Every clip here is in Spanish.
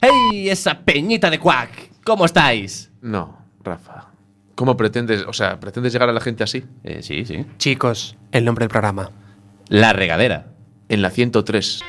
¡Hey, esa peñita de Quack! ¿Cómo estáis? No, Rafa. ¿Cómo pretendes, o sea, pretendes llegar a la gente así? Eh, sí, sí. Chicos, el nombre del programa. La regadera. En la 103.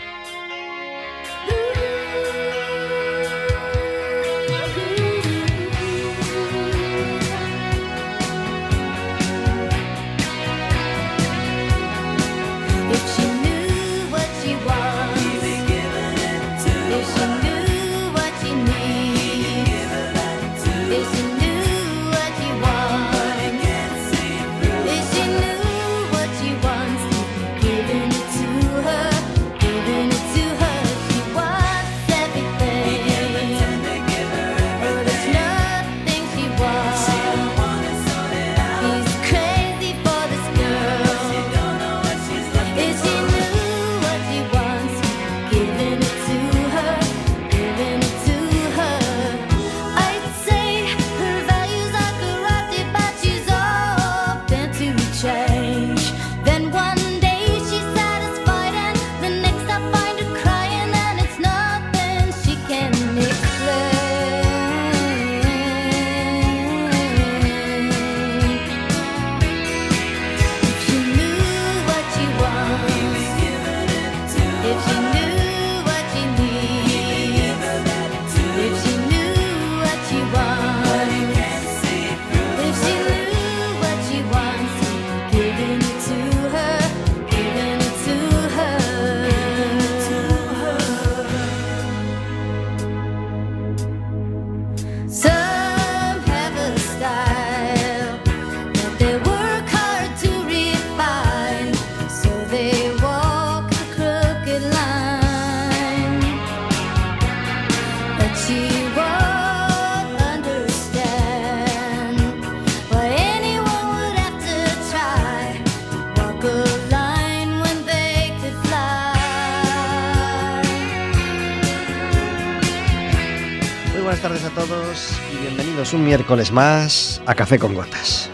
Un miércoles más a Café con Gotas.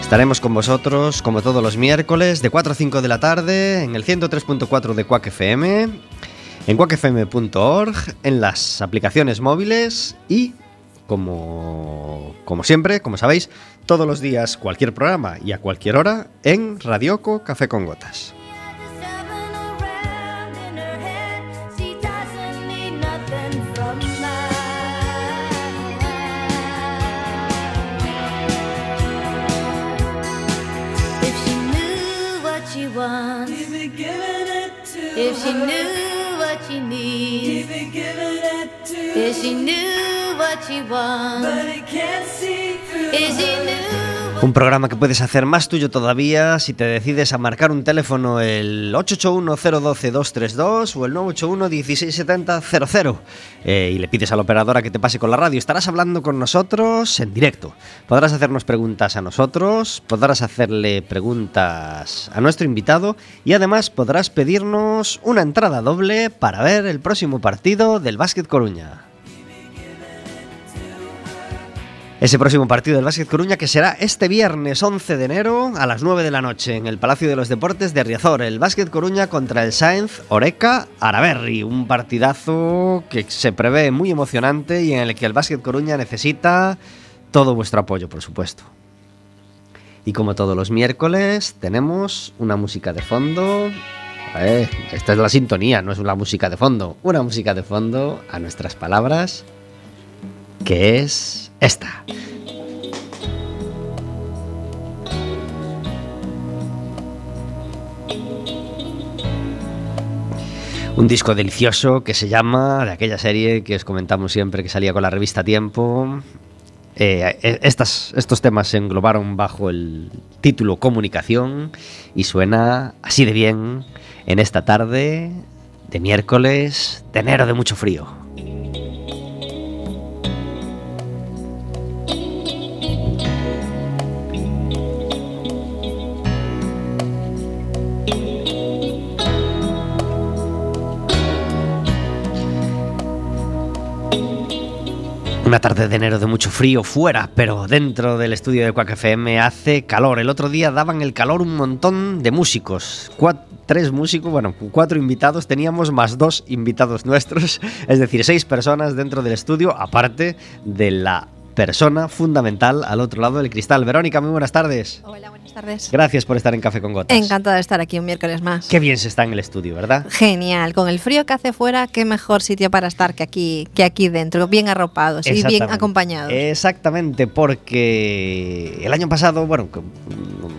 Estaremos con vosotros como todos los miércoles de 4 a 5 de la tarde en el 103.4 de Quack FM, en quackfm.org, en las aplicaciones móviles y como, como siempre, como sabéis, todos los días cualquier programa y a cualquier hora en Radioco Café con Gotas. Wants, if she knew what she needs, if she knew what she wants, But it can't see through. if she knew. Un programa que puedes hacer más tuyo todavía si te decides a marcar un teléfono el 881-012-232 o el 981-1670-00 eh, y le pides a la operadora que te pase con la radio. Estarás hablando con nosotros en directo. Podrás hacernos preguntas a nosotros, podrás hacerle preguntas a nuestro invitado y además podrás pedirnos una entrada doble para ver el próximo partido del Básquet Coruña. Ese próximo partido del Básquet Coruña que será este viernes 11 de enero a las 9 de la noche en el Palacio de los Deportes de Riazor. El Básquet Coruña contra el Sáenz Oreca Araberri. Un partidazo que se prevé muy emocionante y en el que el Básquet Coruña necesita todo vuestro apoyo, por supuesto. Y como todos los miércoles, tenemos una música de fondo. Esta es la sintonía, no es una música de fondo. Una música de fondo a nuestras palabras, que es esta. Un disco delicioso que se llama, de aquella serie que os comentamos siempre que salía con la revista Tiempo. Eh, eh, estas, estos temas se englobaron bajo el título Comunicación y suena así de bien en esta tarde de miércoles de enero de mucho frío. Una tarde de enero de mucho frío fuera, pero dentro del estudio de Quack FM hace calor. El otro día daban el calor un montón de músicos. Tres músicos, bueno, cuatro invitados. Teníamos más dos invitados nuestros, es decir, seis personas dentro del estudio, aparte de la persona fundamental al otro lado del cristal. Verónica, muy buenas tardes. Hola, buenas tardes. Gracias por estar en Café con Gotas. Encantada de estar aquí un miércoles más. Qué bien se está en el estudio, ¿verdad? Genial, con el frío que hace fuera, qué mejor sitio para estar que aquí, que aquí dentro, bien arropados y bien acompañados. Exactamente, porque el año pasado, bueno,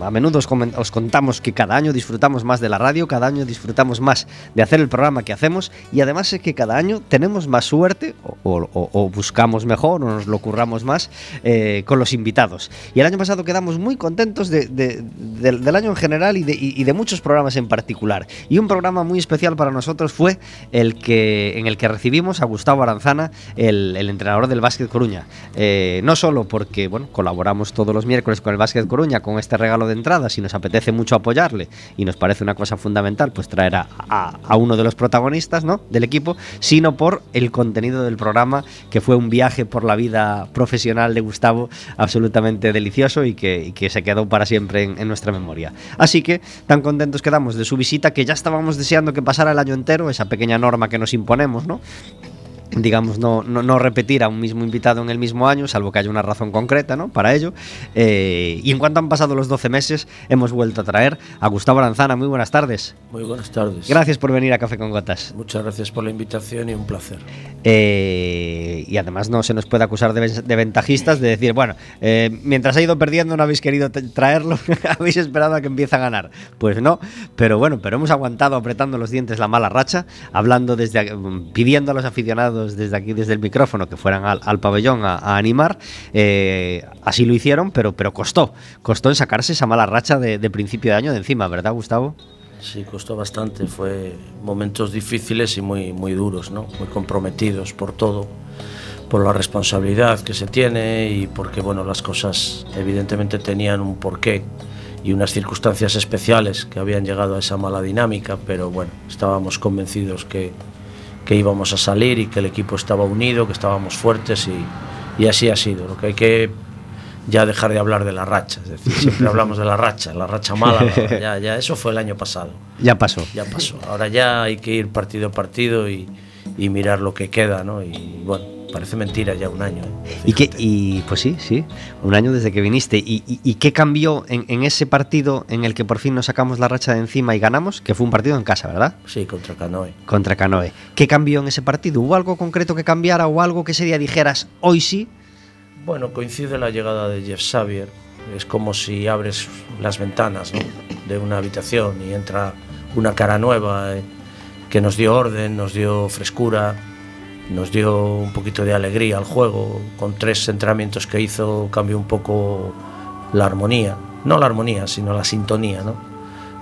a menudo os, os contamos que cada año disfrutamos más de la radio, cada año disfrutamos más de hacer el programa que hacemos y además es que cada año tenemos más suerte o, o- o- buscamos mejor o nos lo curramos más eh, con los invitados. Y el año pasado quedamos muy contentos de- de- del- del año en general y de, y- y de muchos programas en particular. Y un programa muy especial para nosotros fue el que, en el que recibimos a Gustavo Aranzana, el, el entrenador del Básquet Coruña. Eh, no solo porque bueno, colaboramos todos los miércoles con el Básquet Coruña con este regalo de entradas y nos apetece mucho apoyarle y nos parece una cosa fundamental pues traer a uno de los protagonistas ¿no? del equipo, sino por el contenido del programa que fue un viaje por la vida profesional de Gustavo absolutamente delicioso y que, y que se quedó para siempre en, en nuestra memoria. Así que tan contentos quedamos de su visita que ya estábamos deseando que pasara el año entero, esa pequeña norma que nos imponemos, ¿no? Digamos, no, no, no repetir a un mismo invitado en el mismo año, salvo que haya una razón concreta ¿no? para ello. Eh, y en cuanto han pasado los 12 meses, hemos vuelto a traer a Gustavo Aranzana. Muy buenas tardes. Muy buenas tardes. Gracias por venir a Café con Gotas. Muchas gracias por la invitación y un placer. Eh, y además no se nos puede acusar de, de ventajistas, de decir, bueno, eh, mientras ha ido perdiendo no habéis querido traerlo, habéis esperado a que empiece a ganar. Pues no, pero bueno, pero hemos aguantado apretando los dientes la mala racha, hablando desde, mm, pidiendo a los aficionados desde aquí, desde el micrófono, que fueran al, al pabellón a, a animar. Eh, así lo hicieron, pero, pero costó, costó en sacarse esa mala racha de, de principio de año de encima, ¿verdad, Gustavo? Sí, costó bastante. Fue momentos difíciles y muy, muy duros, ¿no? Muy comprometidos por todo, por la responsabilidad que se tiene y porque, bueno, las cosas evidentemente tenían un porqué y unas circunstancias especiales que habían llegado a esa mala dinámica, pero bueno, estábamos convencidos que, que íbamos a salir y que el equipo estaba unido, que estábamos fuertes y, y así ha sido. Lo que hay que ya dejar de hablar de la racha, es decir, siempre hablamos de la racha, la racha mala, la- ya, ya eso fue el año pasado, Ya pasó. ya pasó. Ahora ya hay que ir partido a partido y, y mirar lo que queda, ¿no? Y bueno, parece mentira ya un año. ¿eh? ¿Y, qué, y pues sí, sí, un año desde que viniste. ¿Y, y- y qué cambió en, en ese partido en el que por fin nos sacamos la racha de encima y ganamos? Que fue un partido en casa, ¿verdad? Sí, contra Canoe. Contra Canoe. ¿Qué cambió en ese partido? ¿Hubo algo concreto que cambiara o algo que ese día dijeras, hoy sí? Bueno, coincide la llegada de Jeff Xavier. Es como si abres las ventanas ¿no? de una habitación y entra una cara nueva eh, que nos dio orden, nos dio frescura, nos dio un poquito de alegría al juego. Con tres entrenamientos que hizo cambió un poco la armonía. No la armonía, sino la sintonía. ¿no?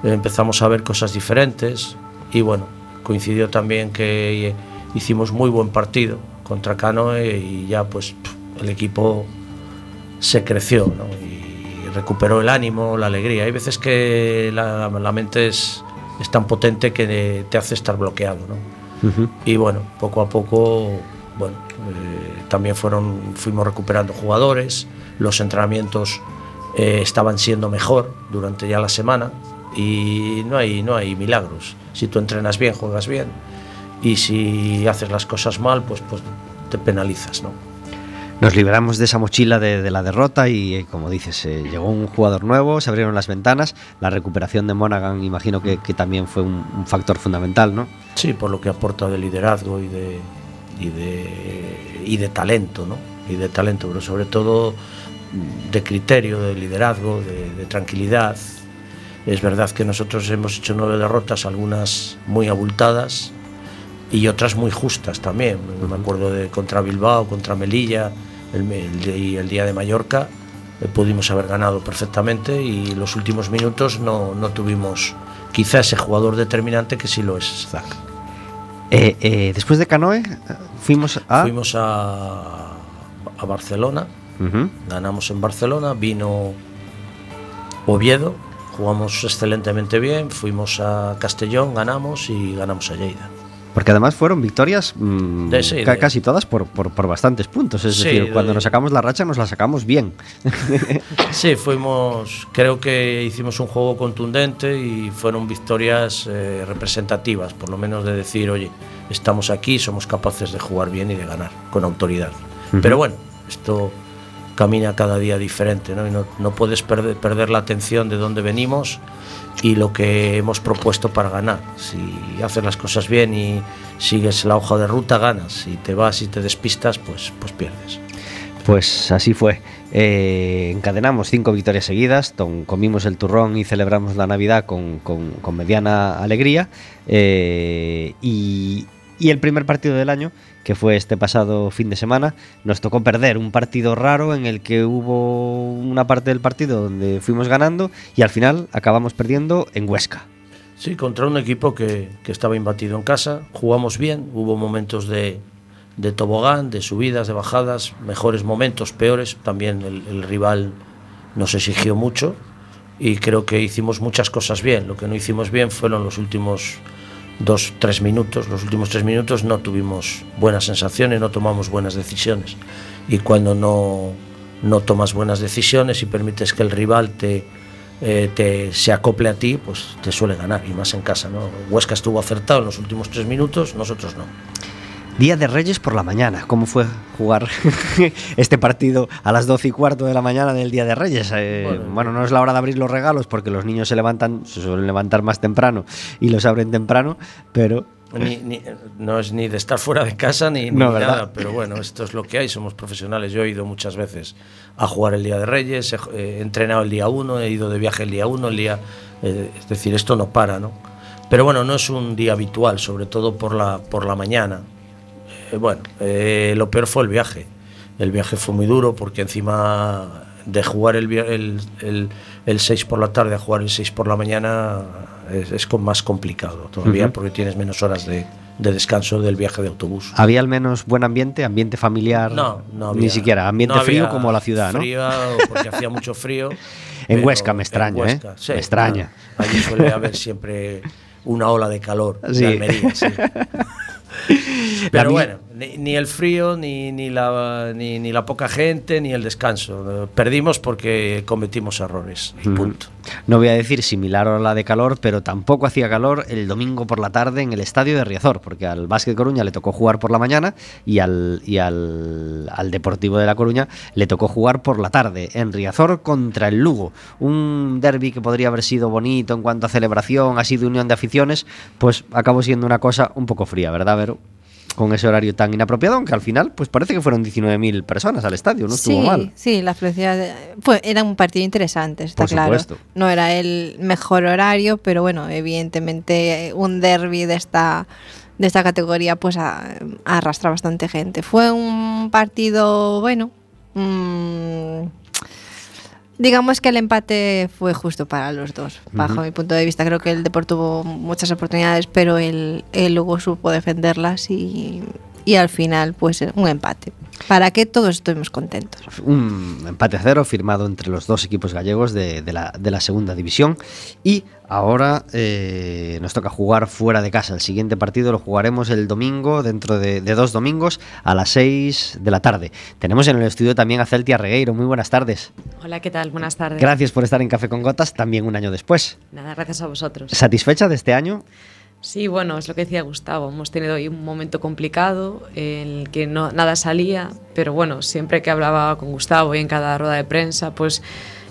Empezamos a ver cosas diferentes y bueno, coincidió también que hicimos muy buen partido contra Canoe y ya pues el equipo se creció y recuperó el ánimo, la alegría. Hay veces que la, la mente es, es tan potente que te hace estar bloqueado. ¿no? Y bueno, poco a poco, bueno, eh, también fueron, fuimos recuperando jugadores, los entrenamientos eh, estaban siendo mejor durante ya la semana y no hay, no hay milagros. Si tú entrenas bien, juegas bien y si haces las cosas mal, pues, pues te penalizas, ¿no? Nos liberamos de esa mochila de, de la derrota y, eh, como dices, eh, llegó un jugador nuevo, se abrieron las ventanas. La recuperación de Monaghan, imagino que, que también fue un, un factor fundamental, ¿no? Sí, por lo que aporta de liderazgo y de, y de, y de talento, ¿no? Y de talento, pero sobre todo de criterio, de liderazgo, de, de tranquilidad. Es verdad que nosotros hemos hecho nueve derrotas, algunas muy abultadas y otras muy justas también. Me acuerdo de contra Bilbao, contra Melilla el, el el día de Mallorca. eh, pudimos haber ganado perfectamente y los últimos minutos no, no tuvimos quizá ese jugador determinante que sí lo es Zach. Eh, eh, después de Canoe, fuimos a. Fuimos a, a Barcelona, Ujú. ganamos en Barcelona, vino Oviedo, jugamos excelentemente bien, fuimos a Castellón, ganamos y ganamos a Lleida. Porque además fueron victorias mm, De- sí, ca- de- casi todas por, por- por bastantes puntos. Es Sí, decir, cuando de- nos sacamos la racha nos la sacamos bien. Sí, fuimos, creo que hicimos un juego contundente y fueron victorias eh, representativas, por lo menos de decir, oye, estamos aquí, somos capaces de jugar bien y de ganar con autoridad. Pero bueno, esto camina cada día diferente, ¿no? Y no, no puedes perder, perder la atención de dónde venimos y lo que hemos propuesto para ganar. Si haces las cosas bien y sigues la hoja de ruta, ganas. Si te vas y te despistas, pues, pues pierdes. Pues así fue. Eh, encadenamos cinco victorias seguidas, comimos el turrón y celebramos la Navidad con, con- con mediana alegría. eh, y, y el primer partido del año, que fue este pasado fin de semana, nos tocó perder un partido raro en el que hubo una parte del partido donde fuimos ganando y al final acabamos perdiendo en Huesca. Sí, contra un equipo que, que estaba imbatido en casa. Jugamos bien, hubo momentos de, tobogán, de subidas, de bajadas, mejores momentos, peores. También el, el rival nos exigió mucho y creo que hicimos muchas cosas bien. Lo que no hicimos bien fueron los últimos dos, tres minutos. Los últimos tres minutos no tuvimos buenas sensaciones, no tomamos buenas decisiones. Y cuando no, no tomas buenas decisiones y permites que el rival te, eh, te, se acople a ti, pues te suele ganar, y más en casa. ¿no? Huesca estuvo acertado en los últimos tres minutos, nosotros no. Día de Reyes por la mañana. ¿Cómo fue jugar este partido a las 12 y cuarto de la mañana del Día de Reyes? Eh, bueno, Bueno, no es la hora de abrir los regalos porque los niños se levantan, se suelen levantar más temprano y los abren temprano, pero Ni- ni- no es ni de estar fuera de casa ni, ni No, ¿verdad? nada, pero bueno, esto es lo que hay, somos profesionales. Yo he ido muchas veces a jugar el Día de Reyes, he, he entrenado el día 1, he ido de viaje el día 1, el día... eh, es decir, esto no para, ¿no? Pero bueno, no es un día habitual, sobre todo por la, por la mañana. Eh, bueno, eh, lo peor fue el viaje. El viaje fue muy duro porque encima de jugar el, el, el, el 6 por la tarde a jugar el 6 por la mañana es, es con- más complicado todavía Ujú. porque tienes menos horas de, de descanso del viaje de autobús. había al menos buen ambiente, ambiente familiar. No, no Ni siquiera, ambiente no frío como la ciudad, ¿no? Porque hacía mucho frío. En Huesca me extraña, ¿eh? Huesca, sí, Me extraña. no, allí suele haber siempre una ola de calor Sí. de Almería, sí. Pero bueno, ni, ni el frío, ni, ni, la, ni, ni la poca gente, ni el descanso. Perdimos porque cometimos errores. y punto. No voy a decir similar a la de calor, pero tampoco hacía calor el domingo por la tarde en el estadio de Riazor, porque al Básquet Coruña le tocó jugar por la mañana y al, y al, al Deportivo de La Coruña le tocó jugar por la tarde en Riazor contra el Lugo. Un derby que podría haber sido bonito en cuanto a celebración, así de unión de aficiones, pues acabó siendo una cosa un poco fría, ¿verdad, Vero? Con ese horario tan inapropiado, aunque al final, pues parece que fueron 19.000 personas al estadio, no estuvo sí, mal. Sí, la felicidad. de- Fue, era un partido interesante, está Por claro. supuesto. No era el mejor horario, pero bueno, evidentemente eh, un derby de esta de esta categoría pues a- arrastra bastante gente. Fue un partido, bueno, mm, digamos que el empate fue justo para los dos, bajo mi punto de vista. Creo que el Depor tuvo muchas oportunidades, pero el, el Lugo supo defenderlas y, y al final pues un empate. Para que todos estuvimos contentos. un empate a cero firmado entre los dos equipos gallegos de, de la, de la segunda división. Y ahora eh, nos toca jugar fuera de casa. El siguiente partido lo jugaremos el domingo, dentro de, de dos domingos, a las 6 de la tarde. Tenemos en el estudio también a Celtia Regueiro. Muy buenas tardes. Hola, ¿qué tal? Buenas tardes. Gracias por estar en Café con Gotas también un año después. Nada, gracias a vosotros. ¿Satisfecha de este año? Sí, bueno, es lo que decía Gustavo. Hemos tenido ahí un momento complicado en el que no, nada salía, pero bueno, siempre que hablaba con Gustavo y en cada rueda de prensa, pues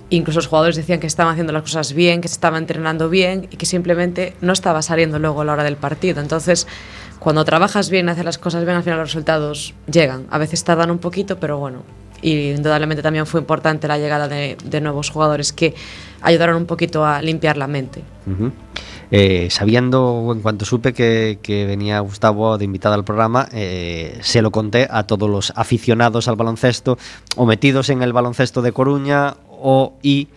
incluso los jugadores decían que estaban haciendo las cosas bien, que se estaban entrenando bien y que simplemente no estaba saliendo luego a la hora del partido. Entonces, cuando trabajas bien, haces las cosas bien, al final los resultados llegan. A veces tardan un poquito, pero bueno. Y indudablemente también fue importante la llegada de, nuevos jugadores que ayudaron un poquito a limpiar la mente. Ujú. Eh, sabiendo, en cuanto supe que, venía Gustavo de invitado al programa, eh, se lo conté a todos los aficionados al baloncesto, o metidos en el baloncesto de Coruña, o y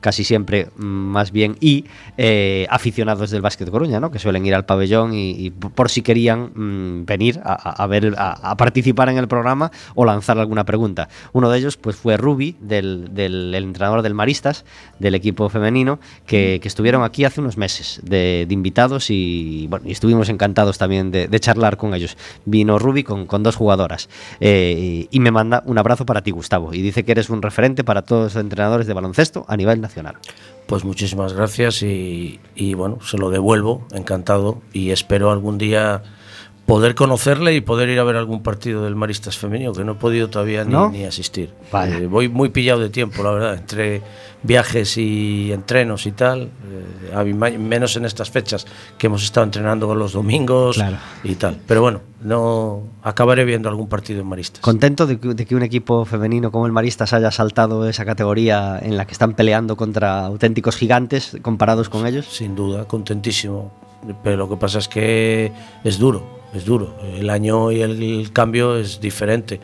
casi siempre mm, más bien y eh, aficionados del Básquet Coruña, ¿no? que suelen ir al pabellón y, por si querían mm, venir a, ver a, participar en el programa o lanzar alguna pregunta. Uno de ellos pues fue Ruby, del, del- el entrenador del Maristas, del equipo femenino, que, que estuvieron aquí hace unos meses de, invitados y, bueno, y estuvimos encantados también de, charlar con ellos. Vino Ruby con, con dos jugadoras eh, y me manda un abrazo para ti, Gustavo, y dice que eres un referente para todos los entrenadores de baloncesto a nivel nacional. Pues muchísimas gracias y, bueno, se lo devuelvo, encantado, y espero algún día poder conocerle y poder ir a ver algún partido del Maristas femenino, que no he podido todavía ni, ¿No? ni asistir. Vaya. Eh, voy muy pillado de tiempo, la verdad, entre viajes y entrenos y tal, eh, menos en estas fechas que hemos estado entrenando con los domingos Claro. y tal. Pero bueno, no acabaré viendo algún partido en Maristas. Contento de que, de que un equipo femenino como el Maristas haya saltado esa categoría en la que están peleando contra auténticos gigantes comparados con ellos. Sin duda, contentísimo. Pero lo que pasa es que es duro, es duro. El año y el cambio es diferente.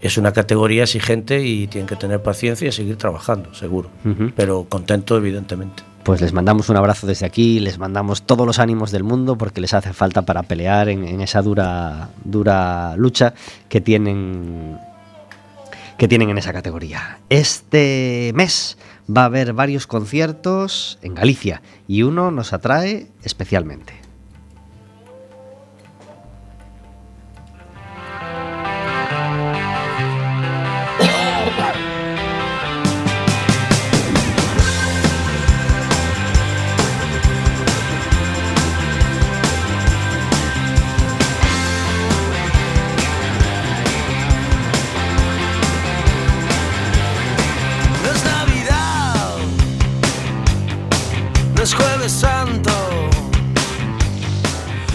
Es una categoría exigente y tienen que tener paciencia y seguir trabajando, seguro. Pero contento, evidentemente. Pues les mandamos un abrazo desde aquí, les mandamos todos los ánimos del mundo porque les hace falta para pelear en, en esa dura, dura lucha que tienen, que tienen en esa categoría. Este mes va a haber varios conciertos en Galicia y uno nos atrae especialmente.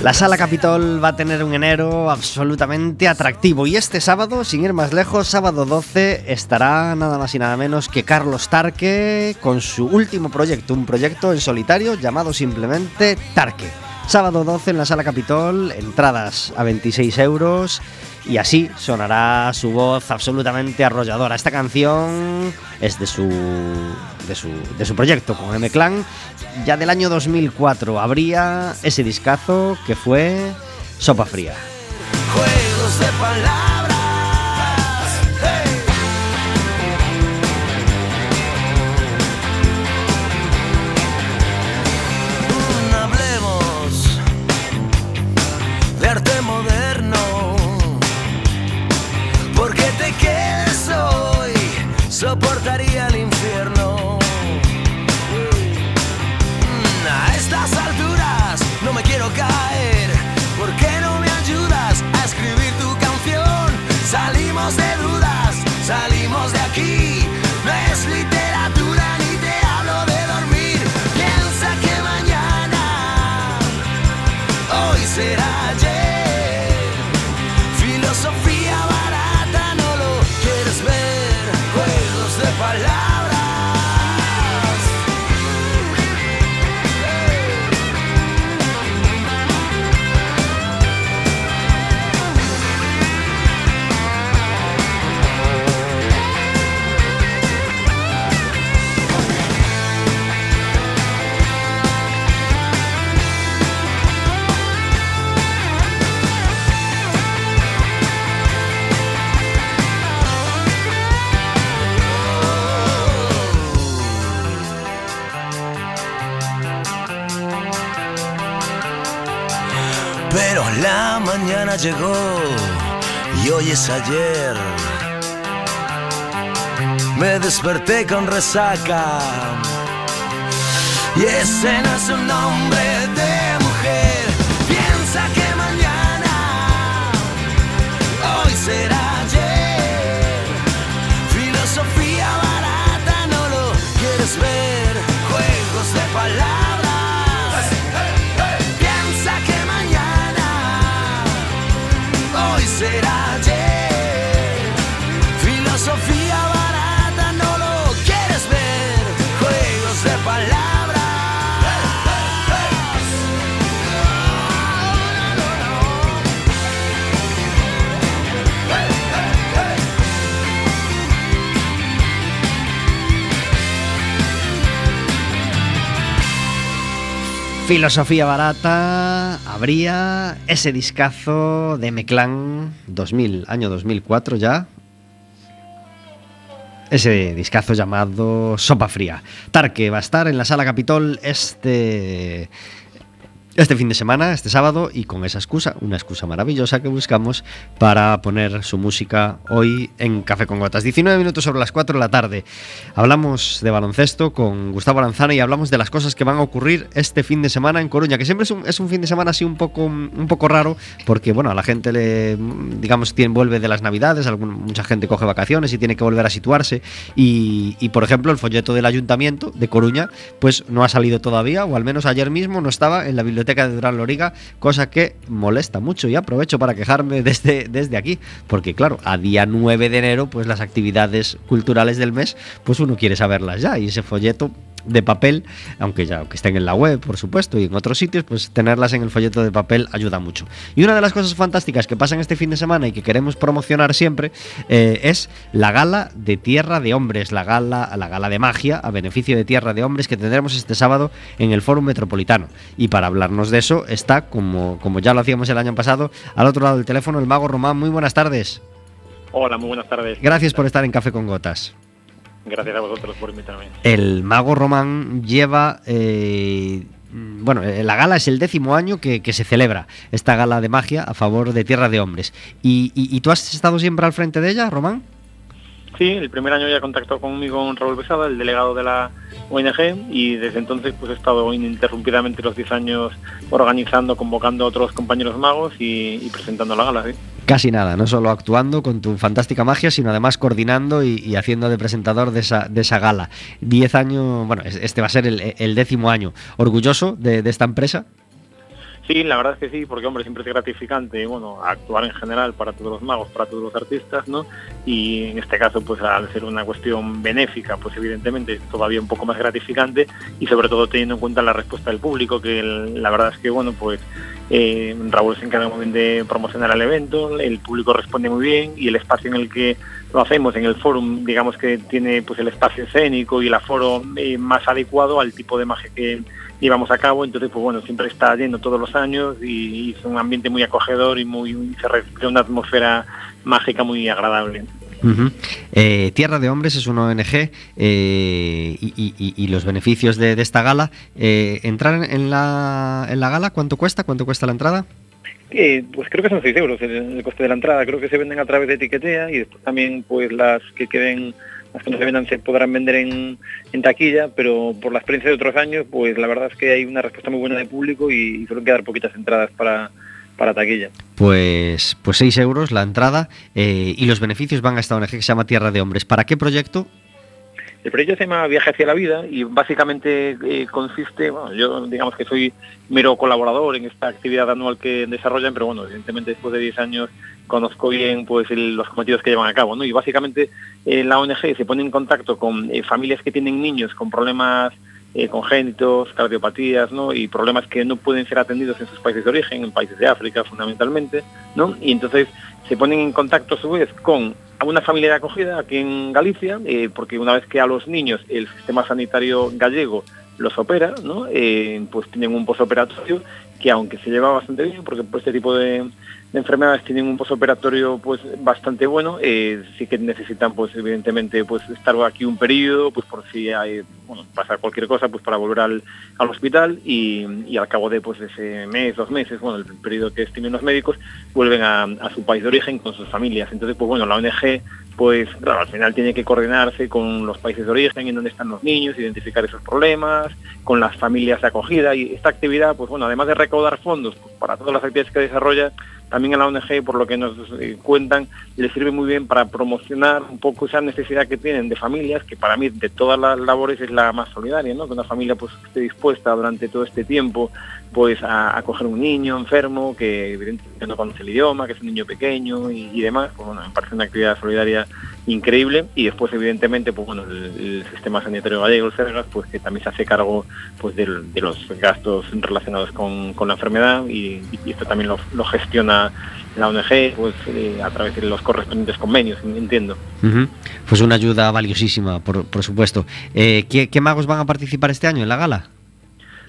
La Sala Capitol va a tener un enero absolutamente atractivo y este sábado, sin ir más lejos, sábado 12, estará nada más y nada menos que Carlos Tarque con su último proyecto, un proyecto en solitario llamado simplemente Tarque. Sábado 12 en la Sala Capitol, entradas a 26 euros y así sonará su voz absolutamente arrolladora. Esta canción es de su, de su, de su proyecto con M-Clan. Ya del año 2004 habría ese discazo que fue Sopa Fría. Llegó y hoy es ayer. Me desperté con resaca y ese no es un nombre de mujer. Piensa que mañana, hoy será ayer. Filosofía barata, no lo quieres ver. Juegos de palabras. será ayer. Filosofía barata, no lo quieres ver. Juegos de palabras. Filosofía barata, habría ese discazo de Meclán 2000, año 2004 ya. Ese discazo llamado Sopa Fría. Tarque va a estar en la sala Capitol este este fin de semana, este sábado, y con esa excusa, una excusa maravillosa que buscamos para poner su música hoy en Café con Gotas. 19 minutos sobre las 4 de la tarde. Hablamos de baloncesto con Gustavo Aranzana y hablamos de las cosas que van a ocurrir este fin de semana en Coruña, que siempre es un, es un fin de semana así un poco, un poco raro, porque bueno, a la gente le, digamos, tiene, vuelve de las navidades, mucha gente coge vacaciones y tiene que volver a situarse. Y, por ejemplo, el folleto del ayuntamiento de Coruña, pues no ha salido todavía, o al menos ayer mismo no estaba en la biblioteca de Durán Loriga, cosa que molesta mucho y aprovecho para quejarme desde, desde aquí, porque claro, a día 9 de enero, pues las actividades culturales del mes, pues uno quiere saberlas ya, y ese folleto de papel, aunque ya aunque estén en la web, por supuesto, y en otros sitios, pues tenerlas en el folleto de papel ayuda mucho. Y una de las cosas fantásticas que pasan este fin de semana y que queremos promocionar siempre eh, es la gala de Tierra de Hombres, la gala, la gala de magia a beneficio de Tierra de Hombres que tendremos este sábado en el Fórum Metropolitano. Y para hablarnos de eso está, como, como ya lo hacíamos el año pasado, al otro lado del teléfono el mago Román. Muy buenas tardes. Hola, muy buenas tardes. Gracias por estar en Café con Gotas. Gracias a vosotros por invitarme. El mago Román lleva. eh, bueno, eh, la gala es el décimo año que, se celebra esta gala de magia a favor de Tierra de Hombres. ¿Y, y- y tú has estado siempre al frente de ella, Román? Sí, el primer año ya contactó conmigo Raúl Besada, el delegado de la ONG, y desde entonces pues he estado ininterrumpidamente los 10 años organizando, convocando a otros compañeros magos y, presentando la gala. ¿sí? Casi nada, no solo actuando con tu fantástica magia, sino además coordinando y, haciendo de presentador de esa, de esa gala. Diez años, bueno, es- este va a ser el, décimo año. ¿Orgulloso de esta empresa? Sí, la verdad es que sí, porque hombre, siempre es gratificante, bueno, actuar en general para todos los magos, para todos los artistas, ¿no? Y en este caso, pues al ser una cuestión benéfica, pues evidentemente es todavía un poco más gratificante y sobre todo teniendo en cuenta la respuesta del público, que la verdad es que, bueno, pues eh, Raúl se encarga muy de promocionar el evento, el público responde muy bien y el espacio en el que lo hacemos, en el forum, digamos que tiene pues el espacio escénico y el aforo eh, más adecuado al tipo de magia que llevamos a cabo, entonces pues bueno, siempre está lleno todos los años y, y es un ambiente muy acogedor y muy se respira una atmósfera mágica muy agradable. Eh, Tierra de Hombres es una ONG eh, y, y- y- y los beneficios de, de esta gala. eh, ¿Entrar en- en la, en la gala cuánto cuesta? ¿Cuánto cuesta la entrada? Eh, pues creo que son 6 euros el, el coste de la entrada, creo que se venden a través de etiquetea y después también pues las que queden, las que no se vendan se podrán vender en, en taquilla, pero por la experiencia de otros años pues la verdad es que hay una respuesta muy buena de público y, y suelen quedar poquitas entradas para, para taquilla. Pues, pues 6 euros la entrada eh, y los beneficios van a esta ONG que se llama Tierra de Hombres. ¿Para qué proyecto? El proyecto se llama Viaje hacia la vida y básicamente eh, consiste, bueno, yo digamos que soy mero colaborador en esta actividad anual que desarrollan, pero bueno, evidentemente después de 10 años conozco bien pues los cometidos que llevan a cabo, ¿no? Y básicamente eh, la ONG se pone en contacto con eh, familias que tienen niños con problemas congénitos, cardiopatías, ¿no? Y problemas que no pueden ser atendidos en sus países de origen, en países de África fundamentalmente, ¿no? Y entonces se ponen en contacto a su vez con una familia de acogida aquí en Galicia, eh, porque una vez que a los niños el sistema sanitario gallego los opera, ¿no? Eh, pues tienen un posoperatorio que aunque se lleva bastante bien, porque por este tipo de, de enfermedades tienen un posoperatorio pues bastante bueno, eh, sí que necesitan pues evidentemente pues estar aquí un periodo, pues por si hay, bueno, pasa cualquier cosa, pues para volver al, al hospital y, y al cabo de pues ese mes, dos meses, bueno, el periodo que estimen los médicos, vuelven a, a su país de origen con sus familias. Entonces, pues bueno, la ONG pues claro, al final tiene que coordinarse con los países de origen, en donde están los niños, identificar esos problemas, con las familias de acogida y esta actividad, pues bueno, además de recaudar fondos pues, para todas las actividades que desarrolla, también a la ONG, por lo que nos eh, cuentan, le sirve muy bien para promocionar un poco esa necesidad que tienen de familias, que para mí de todas las labores es la más solidaria, ¿no? Que una familia pues esté dispuesta durante todo este tiempo pues a acoger un niño enfermo que evidentemente no conoce el idioma, que es un niño pequeño y, demás, pues bueno, me parece una actividad solidaria increíble y después evidentemente pues bueno el, sistema sanitario gallego, el Sergas, pues que también se hace cargo pues de, los gastos relacionados con, la enfermedad y, esto también lo, gestiona la ONG pues eh, a través de los correspondientes convenios, entiendo. Pues una ayuda valiosísima, por, por supuesto. Eh, ¿qué, qué magos van a participar este año en la gala?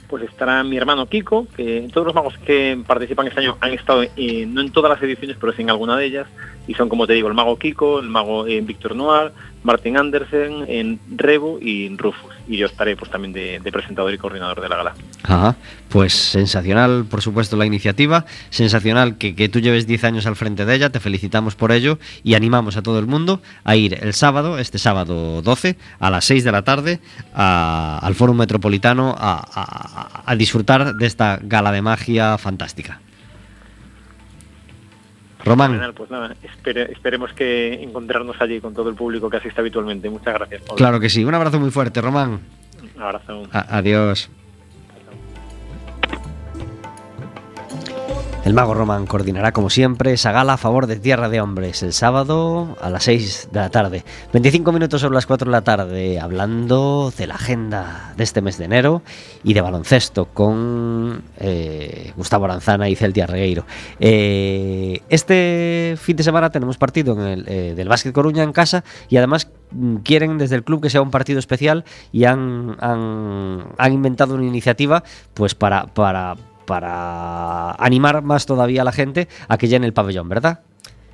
Pues estará mi hermano Kiko, que todos los magos que participan este año han estado, no en todas las ediciones, pero sí en alguna de ellas, y son, como te digo, el mago Kiko, el mago eh, Víctor Noir, Martin Andersen, en Rebo y Rufus. Y yo estaré pues también de, presentador y coordinador de la gala. Ajá. Pues sensacional, por supuesto, la iniciativa. Sensacional que, que tú lleves 10 años al frente de ella. Te felicitamos por ello y animamos a todo el mundo a ir el sábado, este sábado 12, a las 6 de la tarde, al Foro Metropolitano a- a disfrutar de esta gala de magia fantástica. Román, Pues nada, espere- esperemos que encontrarnos allí con todo el público que asiste habitualmente. Muchas gracias. Pablo. claro que sí. Un abrazo muy fuerte, Román. Un abrazo. A- adiós. El mago Román coordinará como siempre esa gala a favor de Tierra de Hombres el sábado a las 6 de la tarde. 25 minutos sobre las 4 de la tarde hablando de la agenda de este mes de enero y de baloncesto con eh, Gustavo Aranzana y Celtia Regueiro. Eh, este fin de semana tenemos partido en el, eh, del Básquet Coruña en casa y además mm, quieren desde el club que sea un partido especial y han, han, han inventado una iniciativa pues para, para, para animar más todavía a la gente a que llene el pabellón, ¿verdad?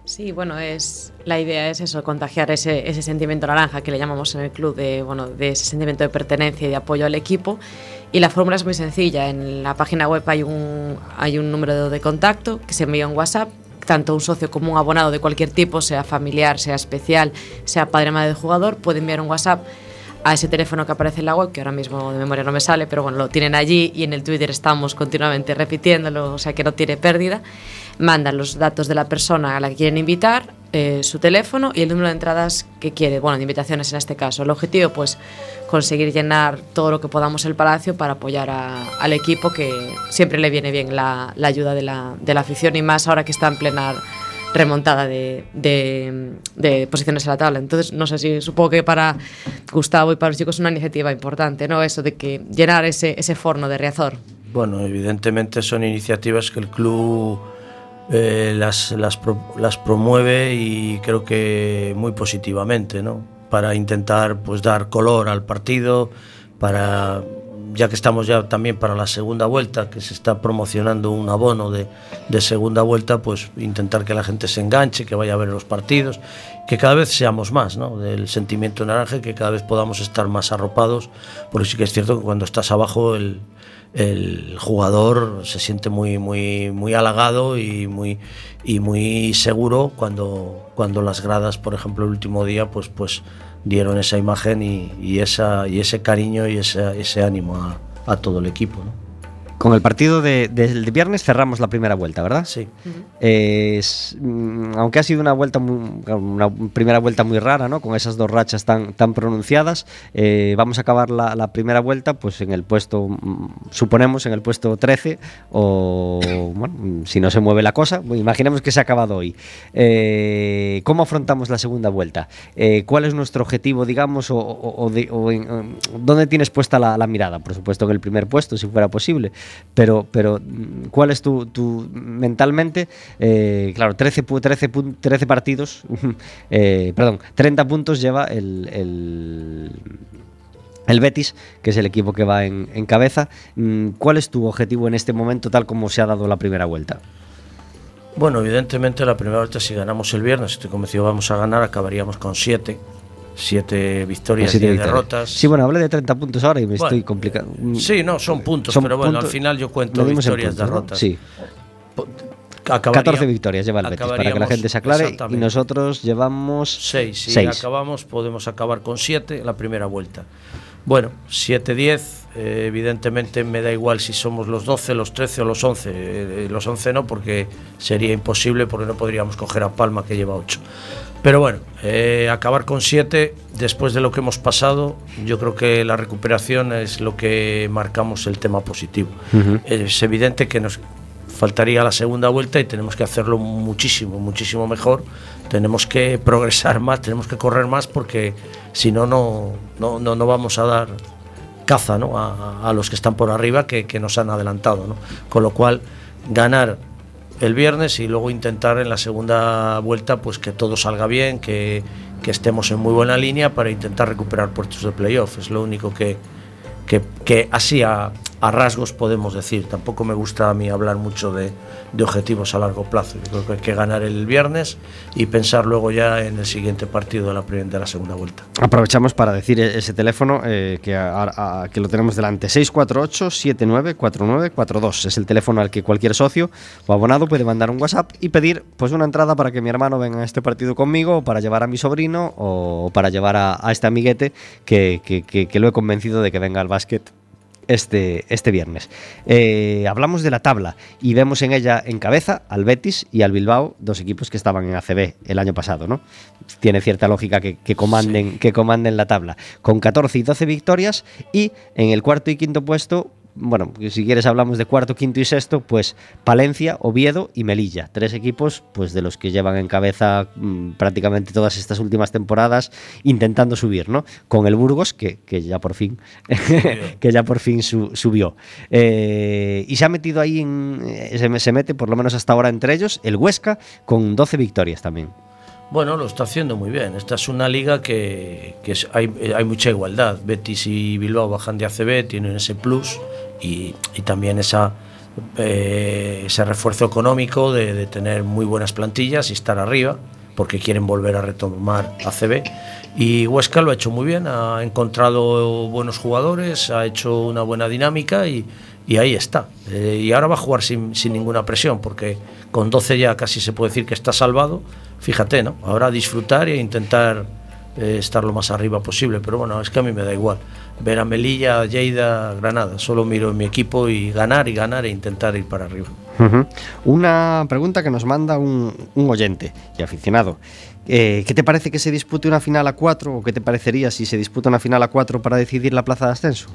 Sí, bueno, es la idea es eso, contagiar ese, ese sentimiento naranja que le llamamos en el club de, bueno, de ese sentimiento de pertenencia y de apoyo al equipo. Y la fórmula es muy sencilla. En la página web hay un, hay un número de contacto que se envía un WhatsApp. Tanto un socio como un abonado de cualquier tipo, sea familiar, sea especial, sea padre madre del jugador, puede enviar un WhatsApp a ese teléfono que aparece en la web, que ahora mismo de memoria no me sale, pero bueno, lo tienen allí y en el Twitter estamos continuamente repitiéndolo, o sea que no tiene pérdida. Mandan los datos de la persona a la que quieren invitar, eh, su teléfono y el número de entradas que quiere, bueno, de invitaciones en este caso. El objetivo, pues, conseguir llenar todo lo que podamos el palacio para apoyar al equipo, que siempre le viene bien la, la ayuda de la, de la afición y más ahora que está en plena remontada de, de, de, posiciones en la tabla. Entonces, no sé si supongo que para Gustavo y para los chicos es una iniciativa importante, ¿no? Eso de que llenar ese, ese forno de Riazor. Bueno, evidentemente son iniciativas que el club eh, las, las, pro, las, promueve y creo que muy positivamente, ¿no? Para intentar pues dar color al partido, para ya que estamos ya también para la segunda vuelta, que se está promocionando un abono de, de segunda vuelta, pues intentar que la gente se enganche, que vaya a ver los partidos, que cada vez seamos más, ¿no? Del sentimiento naranja, que cada vez podamos estar más arropados, porque sí que es cierto que cuando estás abajo el, el jugador se siente muy muy muy halagado y muy y muy seguro cuando cuando las gradas por ejemplo el último día pues pues dieron esa imagen y, y esa y ese cariño y ese, ánimo a, a todo el equipo ¿no? Con el partido de- del viernes cerramos la primera vuelta, ¿verdad? sí Es, mm, aunque ha sido una vuelta muy- una primera vuelta muy rara, ¿no? Con esas dos rachas tan, tan pronunciadas, eh, vamos a acabar la, la primera vuelta, pues en el puesto, mm, suponemos en el puesto 13 o bueno, mm, si no se mueve la cosa, pues imaginemos que se ha acabado hoy. Eh, ¿Cómo afrontamos la segunda vuelta? Eh, ¿Cuál es nuestro objetivo, digamos, o, o- o de- o en- dónde tienes puesta la, la mirada? Por supuesto en el primer puesto, si fuera posible, pero, pero ¿cuál es tu, tu mentalmente? Eh, claro, 13, pu- 13, pun- 13 partidos, eh, perdón, 30 puntos lleva el, el, el Betis, que es el equipo que va en, cabeza. Mm, ¿Cuál es tu objetivo en este momento, tal como se ha dado la primera vuelta? bueno evidentemente la primera vuelta si ganamos el viernes estoy convencido vamos a ganar acabaríamos con siete siete victorias Siete y victorias. derrotas Sí, bueno, hablé de 30 puntos ahora y me Bueno, estoy complicando. Mm, sí no son puntos son pero bueno al puntos- final yo cuento victorias puntos, ¿no? derrotas Sí, Acabaría- 14 victorias lleva el Betis, para que la gente se aclare. Y nosotros llevamos Seis. Si seis. acabamos, podemos acabar con siete la primera vuelta. Bueno, 7-10, eh, evidentemente me da igual si somos los 12, los 13 o los 11. Eh, eh, los 11 no, porque sería imposible, porque no podríamos coger a Palma que lleva 8. Pero bueno, eh, acabar con 7, después de lo que hemos pasado, yo creo que la recuperación es lo que marcamos el tema positivo. Es evidente que nos faltaría la segunda vuelta y tenemos que hacerlo muchísimo, muchísimo mejor. Tenemos que progresar más, tenemos que correr más porque si no, no, no, no, no vamos a dar caza ¿no? a, a los que están por arriba que, que nos han adelantado. ¿no? Con lo cual, ganar el viernes y luego intentar en la segunda vuelta pues que todo salga bien, que, que estemos en muy buena línea para intentar recuperar puestos de playoff. Es lo único que, que, que así a rasgos podemos decir. Tampoco me gusta a mí hablar mucho de, de objetivos a largo plazo. Yo creo que hay que ganar el viernes y pensar luego ya en el siguiente partido de la, de la segunda vuelta. Aprovechamos para decir e- ese teléfono eh, que, que lo tenemos delante, 648-794942. Es el teléfono al que cualquier socio o abonado puede mandar un WhatsApp y pedir pues una entrada para que mi hermano venga a este partido conmigo, o para llevar a mi sobrino o para llevar a, este amiguete que- que- que lo he convencido de que venga al básquet este, este viernes. Eh, hablamos de la tabla y vemos en ella en cabeza al Betis y al Bilbao, dos equipos que estaban en ACB el año pasado, ¿no? Tiene cierta lógica que, que comanden, que comanden la tabla. Con 14 y 12 victorias y en el cuarto y quinto puesto, bueno, si quieres hablamos de cuarto, quinto y sexto, pues Palencia, Oviedo y Melilla. Tres equipos pues de los que llevan en cabeza mm, prácticamente todas estas últimas temporadas intentando subir, ¿no? Con el Burgos, que, que ya por fin, que ya por fin su- subió. Eh, y se ha metido ahí, en, eh, se, se mete por lo menos hasta ahora entre ellos, el Huesca, con 12 victorias también. Bueno, lo está haciendo muy bien. Esta es una liga que, hay, hay mucha igualdad. Betis y Bilbao bajan de ACB, tienen ese plus y, y también esa, eh, ese refuerzo económico de, de tener muy buenas plantillas y estar arriba, porque quieren volver a retomar ACB. Y Huesca lo ha hecho muy bien, ha encontrado buenos jugadores, ha hecho una buena dinámica y, y ahí está. Eh, y ahora va a jugar sin, sin ninguna presión, porque con 12 ya casi se puede decir que está salvado. Fíjate, ¿no? Ahora disfrutar e intentar eh, estar lo más arriba posible. Pero bueno, es que a mí me da igual. Ver a Melilla, Lleida, Granada. Solo miro en mi equipo y ganar y ganar e intentar ir para arriba. Una pregunta que nos manda un, un oyente y aficionado. Eh, ¿Qué te parece que se dispute una final a cuatro o qué te parecería si se disputa una final a cuatro para decidir la plaza de ascenso?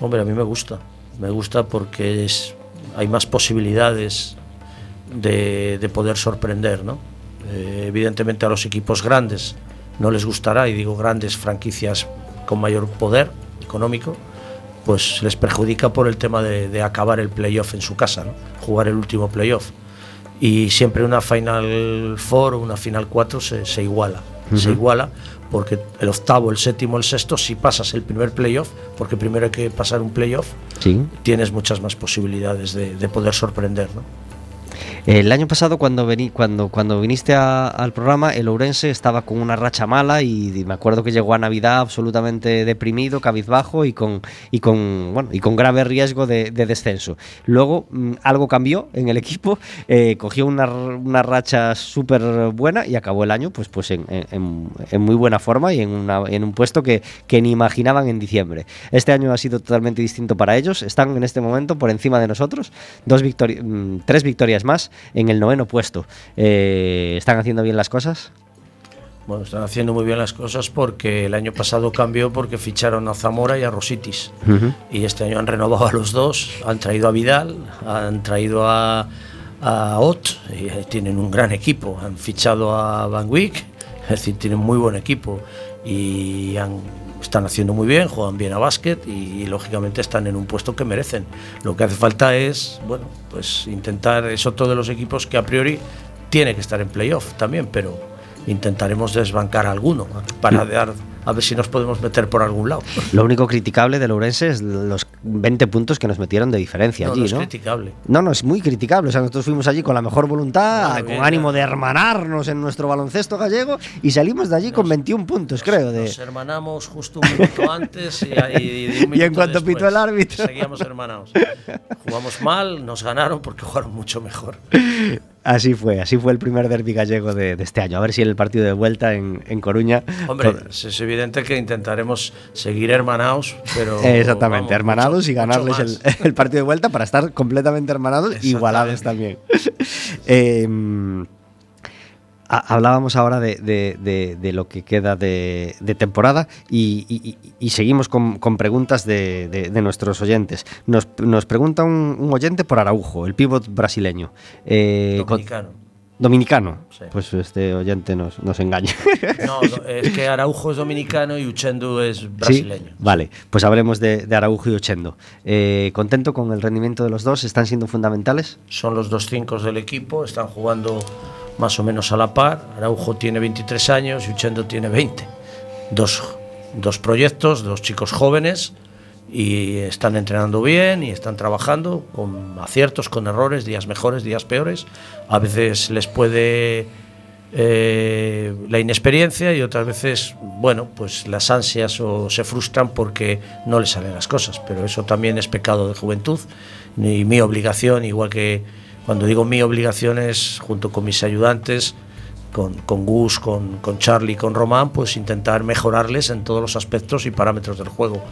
Hombre, a mí me gusta. Me gusta porque es, hay más posibilidades de, de poder sorprender, ¿no? Eh, evidentemente a los equipos grandes no les gustará, y digo grandes franquicias con mayor poder económico, pues les perjudica por el tema de, de acabar el playoff en su casa, ¿no? jugar el último playoff. Y siempre una Final Four o una Final 4 se, se iguala. Se iguala porque el octavo, el séptimo, el sexto, si pasas el primer playoff, porque primero hay que pasar un playoff, Sí. tienes muchas más posibilidades de, de poder sorprender. ¿no? El año pasado cuando, vení, cuando, viniste a- al programa, el Ourense estaba con una racha mala y, me acuerdo que llegó a Navidad absolutamente deprimido, cabizbajo y con, y con, bueno, y con grave riesgo de, de descenso. Luego mm, algo cambió en el equipo, eh, cogió una, racha súper buena y acabó el año pues, pues en, en- muy buena forma y en, una- en un puesto que, que ni imaginaban en diciembre. Este año ha sido totalmente distinto para ellos, están en este momento por encima de nosotros, dos victori- mm, tres victorias más en el noveno puesto. Eh, ¿Están haciendo bien las cosas? Bueno, están haciendo muy bien las cosas porque el año pasado cambió porque ficharon a Zamora y a Rositis. Ujú. Y este año han renovado a los dos, han traído a Vidal, han traído a, a Ott, y eh, tienen un gran equipo. Han fichado a Van Wick, es decir, tienen muy buen equipo y han- están haciendo muy bien, juegan bien a básquet y, lógicamente están en un puesto que merecen. Lo que hace falta es, bueno, pues intentar, es otro de los equipos que a priori tiene que estar en playoff también, pero intentaremos desbancar a alguno para dar, a ver si nos podemos meter por algún lado. Lo único criticable de Lourense es los 20 puntos que nos metieron de diferencia No, allí, no es ¿no? criticable. No, no, es muy criticable. O sea, nosotros fuimos allí con la mejor voluntad, con bien, ánimo de hermanarnos en nuestro baloncesto gallego y salimos de allí con 21 puntos, creo. De... Nos hermanamos justo un minuto antes y, y- y Y en cuanto después pitó el árbitro. Seguíamos hermanados. Jugamos mal, nos ganaron porque jugaron mucho mejor. Así fue, así fue el primer derby gallego de, de este año. A ver si en el partido de vuelta en, en Coruña. Hombre, todo- es, evidente que intentaremos seguir hermanados, pero. Exactamente, vamos, hermanados mucho- y ganarles el partido de vuelta para estar completamente hermanados, igualados también. Eh, ha- hablábamos ahora de, de- de- de lo que queda de, temporada y, y- y- y seguimos con, con preguntas de, nuestros oyentes. Nos, nos pregunta un, un oyente por Araujo, el pívot brasileño. Eh, con- Dominicano. Dominicano. Sí. Pues este oyente nos, nos engaña. No, es que Araujo es dominicano y Uchendu es brasileño. Sí, vale, pues hablemos de, de Araujo y Ochendo. Eh, ¿Contento con el rendimiento de los dos? ¿Están siendo fundamentales? Son los dos cinco del equipo, están jugando más o menos a la par. Araujo tiene 23 años y Uchendo tiene 20. Dos, dos proyectos, dos chicos jóvenes y están entrenando bien y están trabajando con aciertos, con errores, días mejores, días peores. A veces les puede eh, la inexperiencia y otras veces, bueno, pues las ansias o se frustran porque no les salen las cosas. Pero eso también es pecado de juventud y mi obligación, igual que cuando digo mi obligación es junto con mis ayudantes, con, Gus, con, con Charlie, con Román, pues intentar mejorarles en todos los aspectos y parámetros del juego.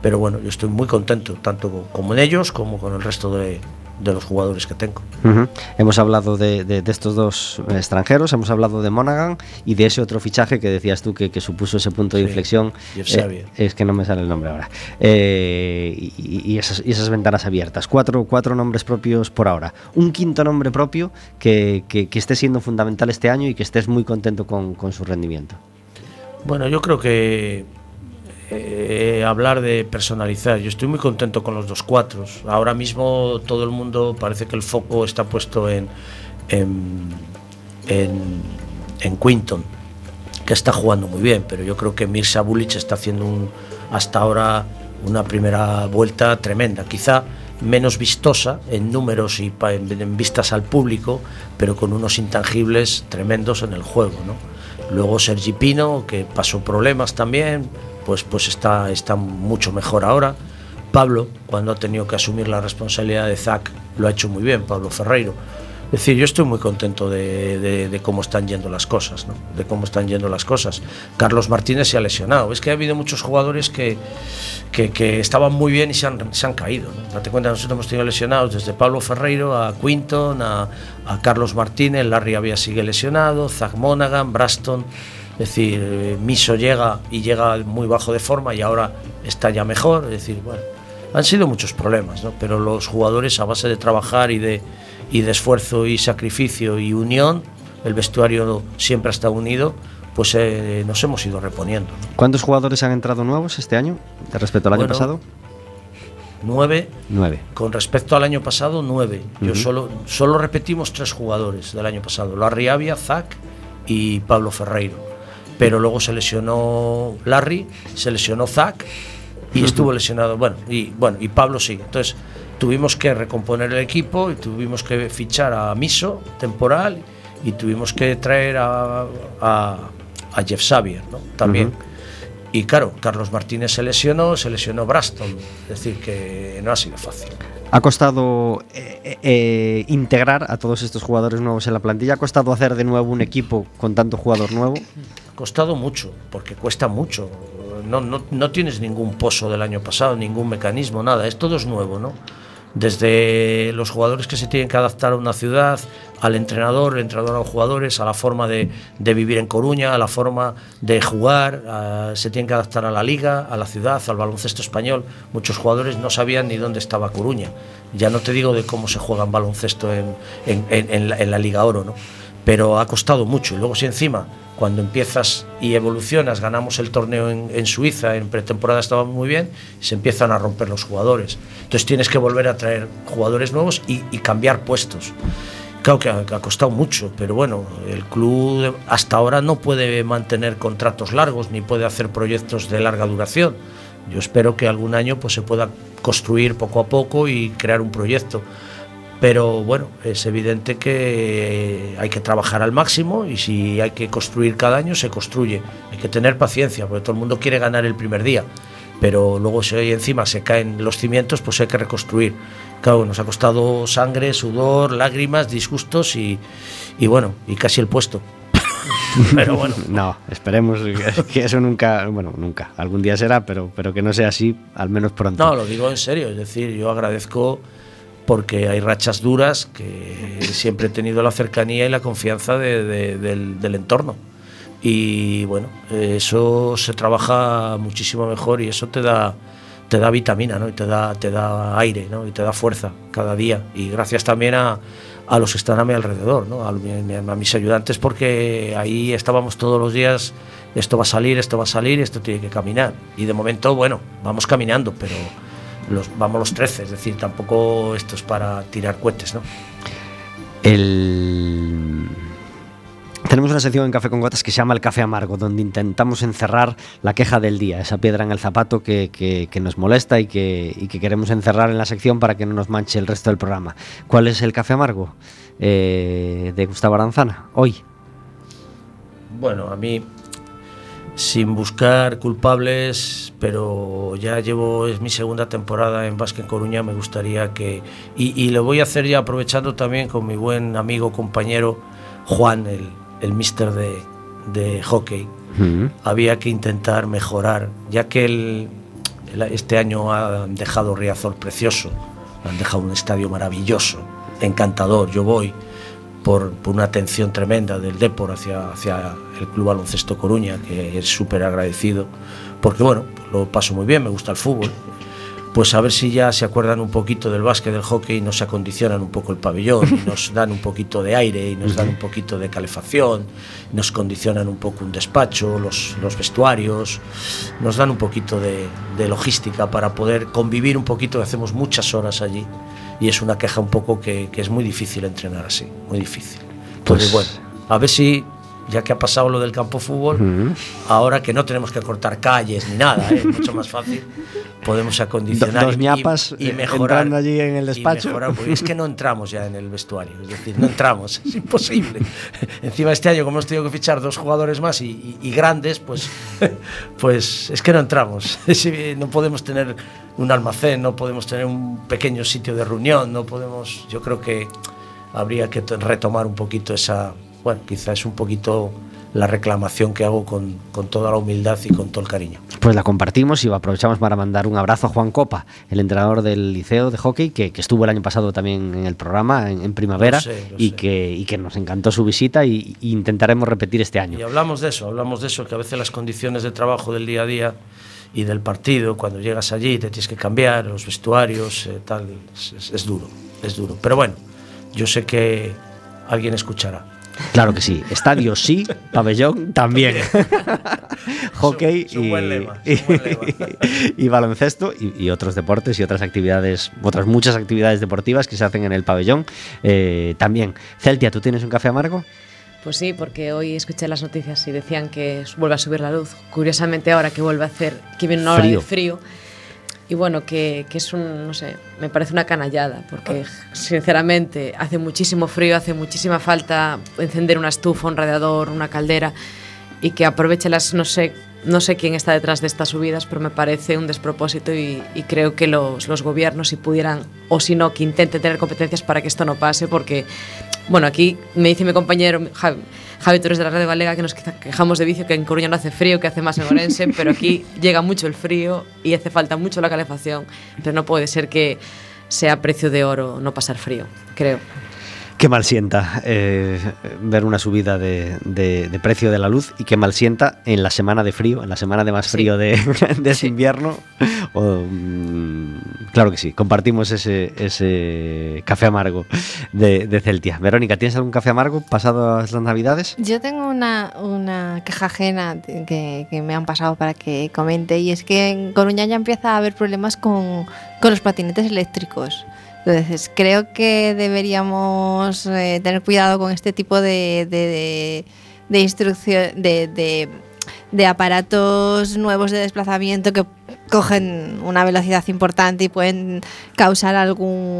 Pero bueno, yo estoy muy contento, tanto como en ellos como con el resto de, de los jugadores que tengo. Hemos hablado de, de- de estos dos extranjeros, hemos hablado de Monaghan y de ese otro fichaje que decías tú que, que supuso ese punto de Sí, inflexión. Eh, Xavier. es que no me sale el nombre ahora. Eh, y, y esas, y esas ventanas abiertas. Cuatro, cuatro nombres propios por ahora. Un quinto nombre propio que, que- que esté siendo fundamental este año y que estés muy contento con, con su rendimiento. Bueno, yo creo que eh, hablar de personalizar, yo estoy muy contento con los dos cuatros. Ahora mismo todo el mundo parece que el foco está puesto en, en, en, Quinton, que está jugando muy bien, pero yo creo que Mirza Bulic está haciendo hasta ahora una primera vuelta tremenda, quizá menos vistosa en números y en, en vistas al público, pero con unos intangibles tremendos en el juego. ¿no? Luego Sergi Pino, que pasó problemas también, pues, pues está, está mucho mejor ahora. Pablo, cuando ha tenido que asumir la responsabilidad de Zac, lo ha hecho muy bien, Pablo Ferreiro. Es decir, yo estoy muy contento de, cómo están yendo las cosas, ¿no? De cómo están yendo las cosas. Carlos Martínez se ha lesionado. Es que ha habido muchos jugadores que, que, que estaban muy bien y se han, se han caído. ¿no? Date cuenta, nosotros hemos tenido lesionados desde Pablo Ferreiro a Quinton, a, Carlos Martínez, Larry había sigue lesionado, Zach Monaghan, Braston. Es decir, Miso llega y llega muy bajo de forma y ahora está ya mejor. Es decir, bueno, han sido muchos problemas, ¿no? pero los jugadores a base de trabajar y de, y de esfuerzo y sacrificio y unión, el vestuario siempre ha estado unido, pues eh, nos hemos ido reponiendo. ¿no? ¿Cuántos jugadores han entrado nuevos este año de respecto al año pasado? Nueve, Nueve. con respecto al año pasado, nueve. Yo solo, solo repetimos tres jugadores del año pasado, Larry Avia, Zac y Pablo Ferreiro. Pero luego se lesionó Larry, se lesionó Zac y estuvo lesionado, bueno, y bueno, y Pablo sí. Entonces tuvimos que recomponer el equipo y tuvimos que fichar a Miso temporal y tuvimos que traer a, a, a Jeff Xavier, ¿no? También. Ujú. Y claro, Carlos Martínez se lesionó, se lesionó Braston. Es decir, que no ha sido fácil. ¿Ha costado eh, eh, eh, integrar a todos estos jugadores nuevos en la plantilla? ¿Ha costado hacer de nuevo un equipo con tanto jugador nuevo? Costado mucho, porque cuesta mucho. No, no, no tienes ningún pozo del año pasado, ningún mecanismo, nada. Es todo es nuevo, ¿no? Desde los jugadores que se tienen que adaptar a una ciudad, al entrenador, el entrenador a los jugadores, a la forma de, vivir en Coruña, a la forma de jugar, se tienen que adaptar a la liga, a la ciudad, al baloncesto español. Muchos jugadores no sabían ni dónde estaba Coruña. Ya no te digo de cómo se juega en baloncesto en, en- en la Liga Oro, ¿no? Pero ha costado mucho. Y luego si encima, cuando empiezas y evolucionas, ganamos el torneo en, Suiza, en pretemporada estaba muy bien, se empiezan a romper los jugadores. Entonces tienes que volver a traer jugadores nuevos y, cambiar puestos. Claro que ha, que ha costado mucho, pero bueno, el club hasta ahora no puede mantener contratos largos ni puede hacer proyectos de larga duración. Yo espero que algún año pues, se pueda construir poco a poco y crear un proyecto. Pero bueno, es evidente que hay que trabajar al máximo y si hay que construir cada año, se construye. Hay que tener paciencia, porque todo el mundo quiere ganar el primer día. Pero luego si hoy encima se caen los cimientos, pues hay que reconstruir. Claro, nos ha costado sangre, sudor, lágrimas, disgustos y, y bueno, y casi el puesto. Pero bueno, No, esperemos que- que eso nunca, bueno, nunca, algún día será, pero, pero que no sea así, al menos pronto. No, lo digo en serio, es decir, yo agradezco porque hay rachas duras que siempre he tenido la cercanía y la confianza de- de- del, del entorno. Y bueno, eso se trabaja muchísimo mejor y eso te da, te da vitamina, ¿no? Y te da, te da aire, ¿no? Y te da fuerza cada día. Y gracias también a, a los que están a mi alrededor, ¿no? A, a mis ayudantes porque ahí estábamos todos los días, esto va a salir, esto va a salir, esto tiene que caminar. Y de momento, bueno, vamos caminando, pero los, vamos los 13, es decir, tampoco esto es para tirar cohetes, ¿no? El... Tenemos una sección en Café con Gotas que se llama El Café Amargo, donde intentamos encerrar la queja del día, esa piedra en el zapato que, que- que nos molesta y que, y que queremos encerrar en la sección para que no nos manche el resto del programa. ¿Cuál es el Café Amargo eh, de Gustavo Aranzana hoy? Bueno, a mí, sin buscar culpables, pero ya llevo, es mi segunda temporada en Basque en Coruña, me gustaría que... Y, y lo voy a hacer ya aprovechando también con mi buen amigo, compañero Juan, el, el mister de, de hockey. Había que intentar mejorar, ya que el, el- este año han dejado Riazor precioso, han dejado un estadio maravilloso, encantador. Yo voy por, por una atención tremenda del Depor hacia, hacia el Club Baloncesto Coruña, que es súper agradecido, porque bueno, lo paso muy bien, me gusta el fútbol, Pues a ver si ya se acuerdan un poquito del básquet, del hockey, y nos acondicionan un poco el pabellón, y nos dan un poquito de aire, y nos dan un poquito de calefacción, nos condicionan un poco un despacho, los, los vestuarios, nos dan un poquito de, de logística para poder convivir un poquito, que hacemos muchas horas allí, y es una queja un poco que, que es muy difícil entrenar así, muy difícil. Entonces, Pues- bueno, a ver si, ya que ha pasado lo del campo fútbol, Mm. ahora que no tenemos que cortar calles ni nada, ¿eh? mucho más fácil, podemos acondicionar Do- dos y- ñapas, y, eh, mejorar. allí en el y despacho. mejorar, es que no entramos ya en el vestuario, es decir, no entramos, es imposible. Encima este año, como hemos tenido que fichar dos jugadores más y, y- y grandes, pues, pues es que no entramos. No podemos tener un almacén, no podemos tener un pequeño sitio de reunión, no podemos. Yo creo que habría que to- retomar un poquito esa. Bueno, quizás es un poquito la reclamación que hago con, con toda la humildad y con todo el cariño. Pues la compartimos y aprovechamos para mandar un abrazo a Juan Copa, el entrenador del liceo de hockey, que, que estuvo el año pasado también en el programa, en, en primavera, Lo sé, lo y, sé. que, y que nos encantó su visita y, y intentaremos repetir este año. Y hablamos de eso, hablamos de eso, que a veces las condiciones de trabajo del día a día y del partido, cuando llegas allí te tienes que cambiar, los vestuarios, eh, tal, es, es- es duro, es duro. Pero bueno, yo sé que alguien escuchará. Claro que sí. Estadio sí, pabellón también. Hockey y, lema, baloncesto y, y otros deportes y otras actividades, otras muchas actividades deportivas que se hacen en el pabellón eh, también. Celtia, ¿tú tienes un café amargo? Pues sí, porque hoy escuché las noticias y decían que vuelve a subir la luz. Curiosamente ahora que vuelve a hacer, que viene una hora Frío. de frío. Y bueno, que, que es un, no sé, me parece una canallada, porque sinceramente hace muchísimo frío, hace muchísima falta encender una estufa, un radiador, una caldera y que aproveche las, no sé, no sé quién está detrás de estas subidas, pero me parece un despropósito y, creo que los, los gobiernos, si pudieran, o si no, que intenten tener competencias para que esto no pase, porque, bueno, aquí me dice mi compañero Javi, Javi Torres de la Radio Galega que nos queja- quejamos de vicio, que en Coruña no hace frío, que hace más en Orense, pero aquí llega mucho el frío y hace falta mucho la calefacción, pero no puede ser que sea precio de oro no pasar frío, creo. Qué mal sienta eh, ver una subida de, de- de precio de la luz y qué mal sienta en la semana de frío, en la semana de más Sí. frío de, de ese invierno. O, mm, claro que sí, compartimos ese, ese café amargo de, de Celtia. Verónica, ¿tienes algún café amargo pasado las navidades? Yo tengo una, una queja ajena que me han pasado para que comente y es que en Coruña ya empieza a haber problemas con, con los patinetes eléctricos. Entonces, creo que deberíamos eh, tener cuidado con este tipo de, de, de, de instrucción, de, de, de aparatos nuevos de desplazamiento que cogen una velocidad importante y pueden causar algún,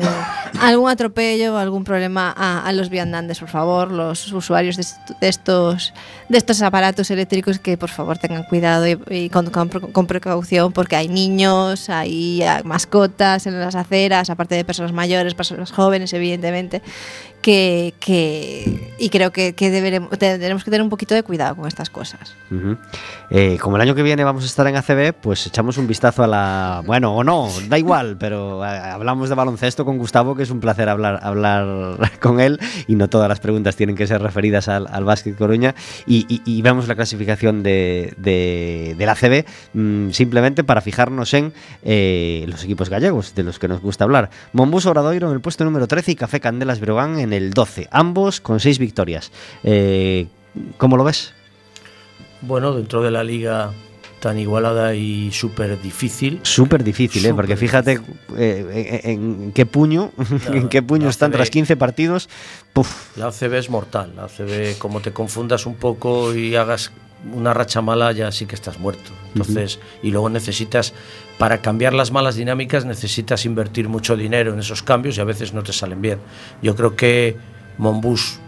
algún atropello o algún problema a, los viandantes, por favor, los usuarios de, de estos, de estos aparatos eléctricos que por favor tengan cuidado y, con, con pre- con precaución porque hay niños, hay mascotas en las aceras, aparte de personas mayores, personas jóvenes, evidentemente, que, y creo que, que deberemos, que tener un poquito de cuidado con estas cosas. Eh, como el año que viene vamos a estar en ACB, pues echamos un vistazo a la... Bueno, o no, da igual, pero eh, hablamos de baloncesto con Gustavo, que es un placer hablar, hablar con él y no todas las preguntas tienen que ser referidas al, al Básquet Coruña y vemos la clasificación de, de, del ACB mm, simplemente para fijarnos en eh, los equipos gallegos, de los que nos gusta hablar. Mombus Obradoiro en el puesto número 13 y Café Candelas Breogán en el 12, ambos con 6 victorias. Eh, ¿Cómo lo ves? Bueno, dentro de la liga tan igualada y súper difícil. Súper difícil, ¿eh? Porque fíjate eh, en, qué puño, en qué puño están tras 15 partidos. Puf, La ACB es mortal. La ACB, como te confundas un poco y hagas una racha mala, ya sí que estás muerto. Entonces, y luego necesitas, para cambiar las malas dinámicas, necesitas invertir mucho dinero en esos cambios y a veces no te salen bien. Yo creo que Monbus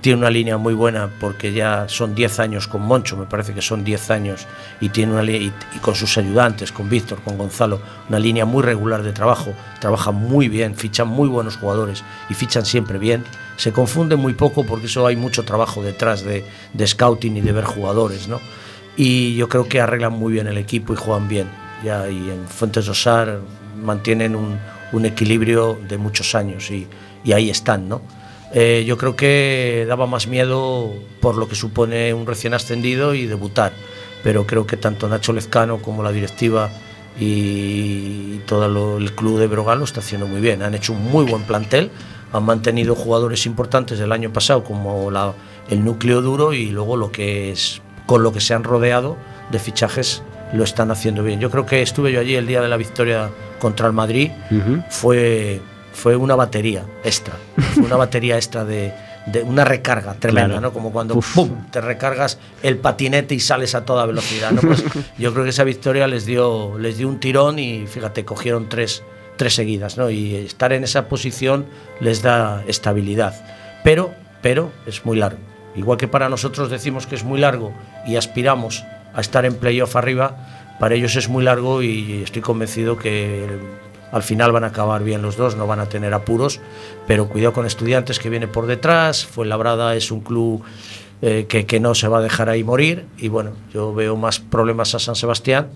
tiene una línea muy buena porque ya son 10 años con Moncho, me parece que son 10 años, y tiene una y, y con sus ayudantes, con Víctor, con Gonzalo, una línea muy regular de trabajo, trabajan muy bien, fichan muy buenos jugadores y fichan siempre bien. Se confunde muy poco porque eso hay mucho trabajo detrás de, de scouting y de ver jugadores, ¿no? Y yo creo que arreglan muy bien el equipo y juegan bien. Ya, y en Fuentes Osar mantienen un, un equilibrio de muchos años y, y ahí están, ¿no? Eh, yo creo que daba más miedo por lo que supone un recién ascendido y debutar, pero creo que tanto Nacho Lezcano como la directiva y todo lo- el club de Brogal lo está haciendo muy bien. Han hecho un muy buen plantel, han mantenido jugadores importantes del año pasado como la- el núcleo duro y luego lo que es con lo que se han rodeado de fichajes lo están haciendo bien. Yo creo que estuve yo allí el día de la victoria contra el Madrid fue, fue una batería extra. Fue una batería extra de, de una recarga tremenda, Claro. ¿no? Como cuando te recargas el patinete y sales a toda velocidad, ¿no? Pues yo creo que esa victoria les dio, les dio un tirón y fíjate, cogieron tres, tres seguidas, ¿no? Y estar en esa posición les da estabilidad. Pero, pero es muy largo. Igual que para nosotros decimos que es muy largo y aspiramos a estar en playoff arriba, para ellos es muy largo y estoy convencido que al final van a acabar bien los dos, no van a tener apuros, pero cuidado con estudiantes que viene por detrás, Fuenlabrada es un club eh, que, que no se va a dejar ahí morir y bueno, yo veo más problemas a San Sebastián,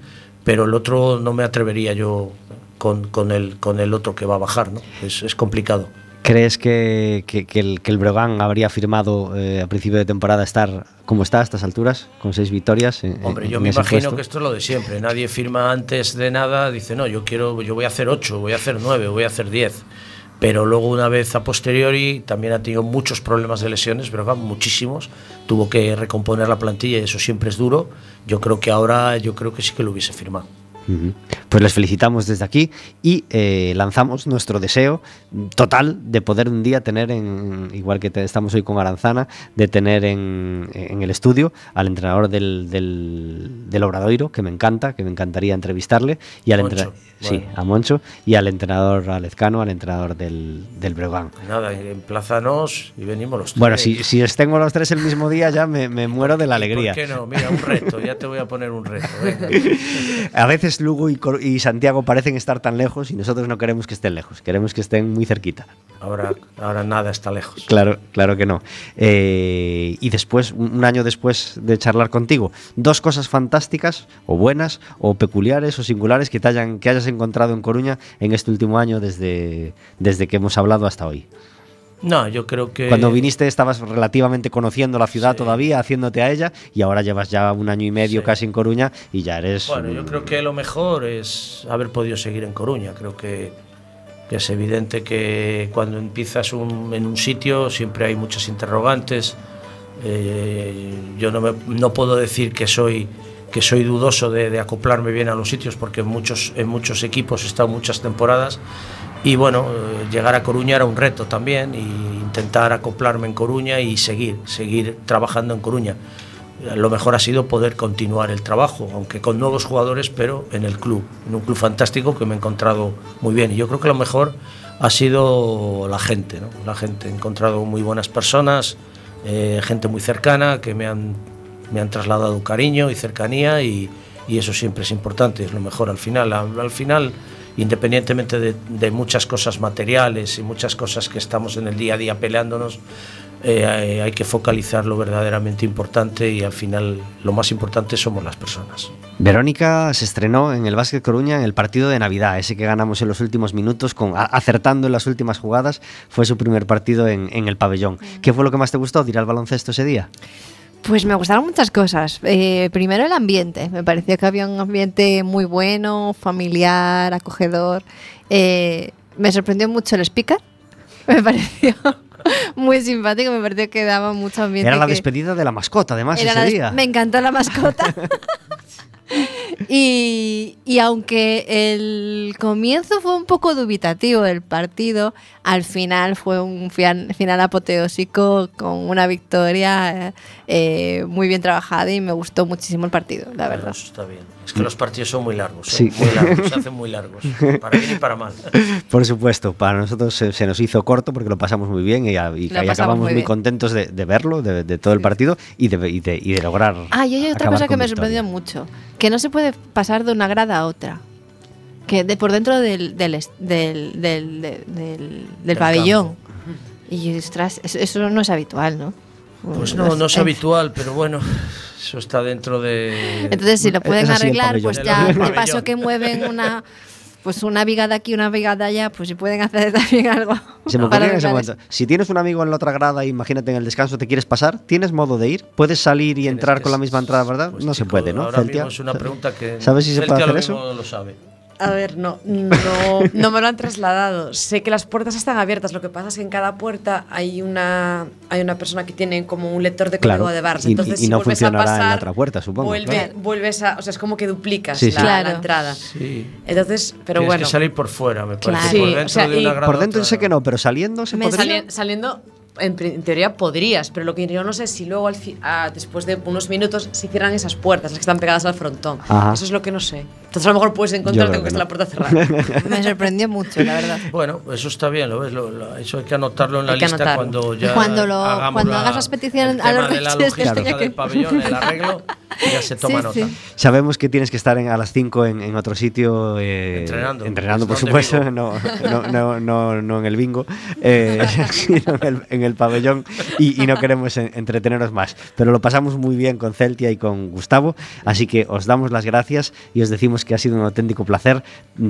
pero el otro no me atrevería yo con, con, el, con el otro que va a bajar, ¿no? es, es complicado. ¿Crees que, que- que el, que el Breogán habría firmado eh, a principio de temporada estar como está a estas alturas, con seis victorias? en- Hombre, en- yo en me imagino puesto? que esto es lo de siempre. Nadie firma antes de nada, dice, no, yo quiero, yo voy a hacer 8, voy a hacer 9, voy a hacer 10. Pero luego una vez a posteriori también ha tenido muchos problemas de lesiones, pero muchísimos. Tuvo que recomponer la plantilla y eso siempre es duro. Yo creo que ahora, yo creo que sí que lo hubiese firmado. Pues les felicitamos desde aquí y eh, lanzamos nuestro deseo total de poder un día tener, en, igual que te- estamos hoy con Aranzana, de tener en, en el estudio al entrenador del, del, del Obradoiro, que me encanta, que me encantaría entrevistarle, y al Moncho, sí, bueno. a Moncho, y al entrenador Alezcano, al entrenador del, del Breogán. Nada, emplázanos y venimos los tres. Bueno, si, si os tengo los tres el mismo día ya me, me muero de la ¿Y alegría. ¿Por qué no? Mira, un reto, ya te voy a poner un reto. venga. A veces Lugo y, y Santiago parecen estar tan lejos y nosotros no queremos que estén lejos, queremos que estén muy cerquita. Ahora, ahora nada está lejos. Claro, claro que no. Eh, y después, un un año después de charlar contigo, dos cosas fantásticas, o buenas, o peculiares, o singulares que te hayan, que hayas encontrado en Coruña en este último año desde, desde que hemos hablado hasta hoy. No, yo creo que... Cuando viniste estabas relativamente conociendo la ciudad Sí. todavía, haciéndote a ella, y ahora llevas ya un año y medio Sí. casi en Coruña y ya eres... Bueno, yo creo que lo mejor es haber podido seguir en Coruña. Creo que, que es evidente que cuando empiezas un- en un sitio siempre hay muchas interrogantes. Eh, yo no, me- no puedo decir que soy, que soy dudoso de, de acoplarme bien a los sitios porque en muchos, en muchos equipos he estado muchas temporadas. Y bueno, eh, llegar a Coruña era un reto también, y intentar acoplarme en Coruña y seguir, seguir trabajando en Coruña lo mejor ha sido poder continuar el trabajo, aunque con nuevos jugadores, pero en el club, en un club fantástico que me he encontrado muy bien. Y yo creo que lo mejor ha sido la gente, ¿no? La gente. He encontrado muy buenas personas, eh, gente muy cercana que me han, me han trasladado cariño y cercanía y, y eso siempre es importante, es lo mejor al final. Al, al final, independientemente de, de muchas cosas materiales y muchas cosas que estamos en el día a día peleándonos, eh, hay- hay que focalizar lo verdaderamente importante y al final lo más importante somos las personas. Verónica se estrenó en el Básquet Coruña en el partido de Navidad, ese que ganamos en los últimos minutos, con, a- acertando en las últimas jugadas. Fue su primer partido en, en el pabellón. ¿Qué fue lo que más te gustó ir al baloncesto ese día? Pues me gustaron muchas cosas. Eh, primero el ambiente. Me pareció que había un ambiente muy bueno, familiar, acogedor. Eh, me sorprendió mucho el speaker. Me pareció muy simpático. Me pareció que daba mucho ambiente. Era la que- despedida de la mascota, además, ese la des- día. Me encantó la mascota. Y, y aunque el comienzo fue un poco dubitativo del partido, al final fue un fian- final apoteósico con una victoria eh, eh, muy bien trabajada y me gustó muchísimo el partido, la verdad. Eso está bien. Es que los partidos son muy largos. Sí. Sí. Muy largos, se hacen muy largos. Para bien y para mal. Por supuesto, para nosotros se, se nos hizo corto porque lo pasamos muy bien y, a- y pasamos acabamos muy muy, contentos de, de verlo, de, de todo el partido y de, y de- y de lograr. Ah, y hay otra cosa que me sorprendió mucho, que no se puede pasar de una grada a otra. Que de por dentro del, del, del, del, del- del- del pabellón. Y ostras, eso, eso no es habitual, ¿no? Pues no, no es habitual, pero bueno, eso está dentro de. Entonces, si lo pueden arreglar, pues ya de paso que mueven una pues una viga de aquí, una viga de allá, pues si pueden hacer también algo. Se me para ocurrió en ese momento. Si tienes un amigo en la otra grada, imagínate en el descanso, te quieres pasar, ¿tienes modo de ir? ¿Puedes salir y entrar con la misma entrada, verdad? pues, no se puede, ¿no? Ahora Celtia? mismo es una pregunta que. ¿Sabes si se puede Celtia hacer lo eso? mismo lo sabe. A ver, no, no, no me lo han trasladado. Sé que las puertas están abiertas. Lo que pasa es que en cada puerta hay una, hay una persona que tiene como un lector de código Claro, de barras. y- Entonces, y si no vuelves a funcionará en la pasar, otra puerta, supongo, Vuelve, claro. vuelves a, o sea, es como que duplicas Sí, sí. la, Claro. la entrada. Sí. Entonces, pero Tienes bueno. que salir por fuera, me parece. Claro. Por Sí, dentro o sea, de y una grada Por dentro otra- sé que no, pero saliendo se Me podría. Sali- saliendo, en, en teoría podrías, pero lo que yo no sé es si luego al fi- ah, después de unos minutos se cierran esas puertas, las que están pegadas al frontón. Ajá. Eso es lo que no sé. Entonces a lo mejor puedes encontrarte con que que está no. la puerta cerrada. Me sorprendió mucho, la verdad. Bueno, eso está bien, ¿lo ves? Lo- lo- eso hay que anotarlo en la Hay que lista anotarlo. cuando ya Cuando lo- hagamos cuando la- hagas las peticiones el a los de la logística que- del pabellón, el arreglo, ya se toma Sí, nota. sí. Sabemos que tienes que estar en- a las 5 en, en otro sitio. eh, Entrenando. Entrenando, por ¿Dónde supuesto. No, no, no, no, no en el bingo, eh, sino en el, en el pabellón. Y, y no queremos en- entreteneros más. Pero lo pasamos muy bien con Celtia y con Gustavo. Así que os damos las gracias y os decimos que ha sido un auténtico placer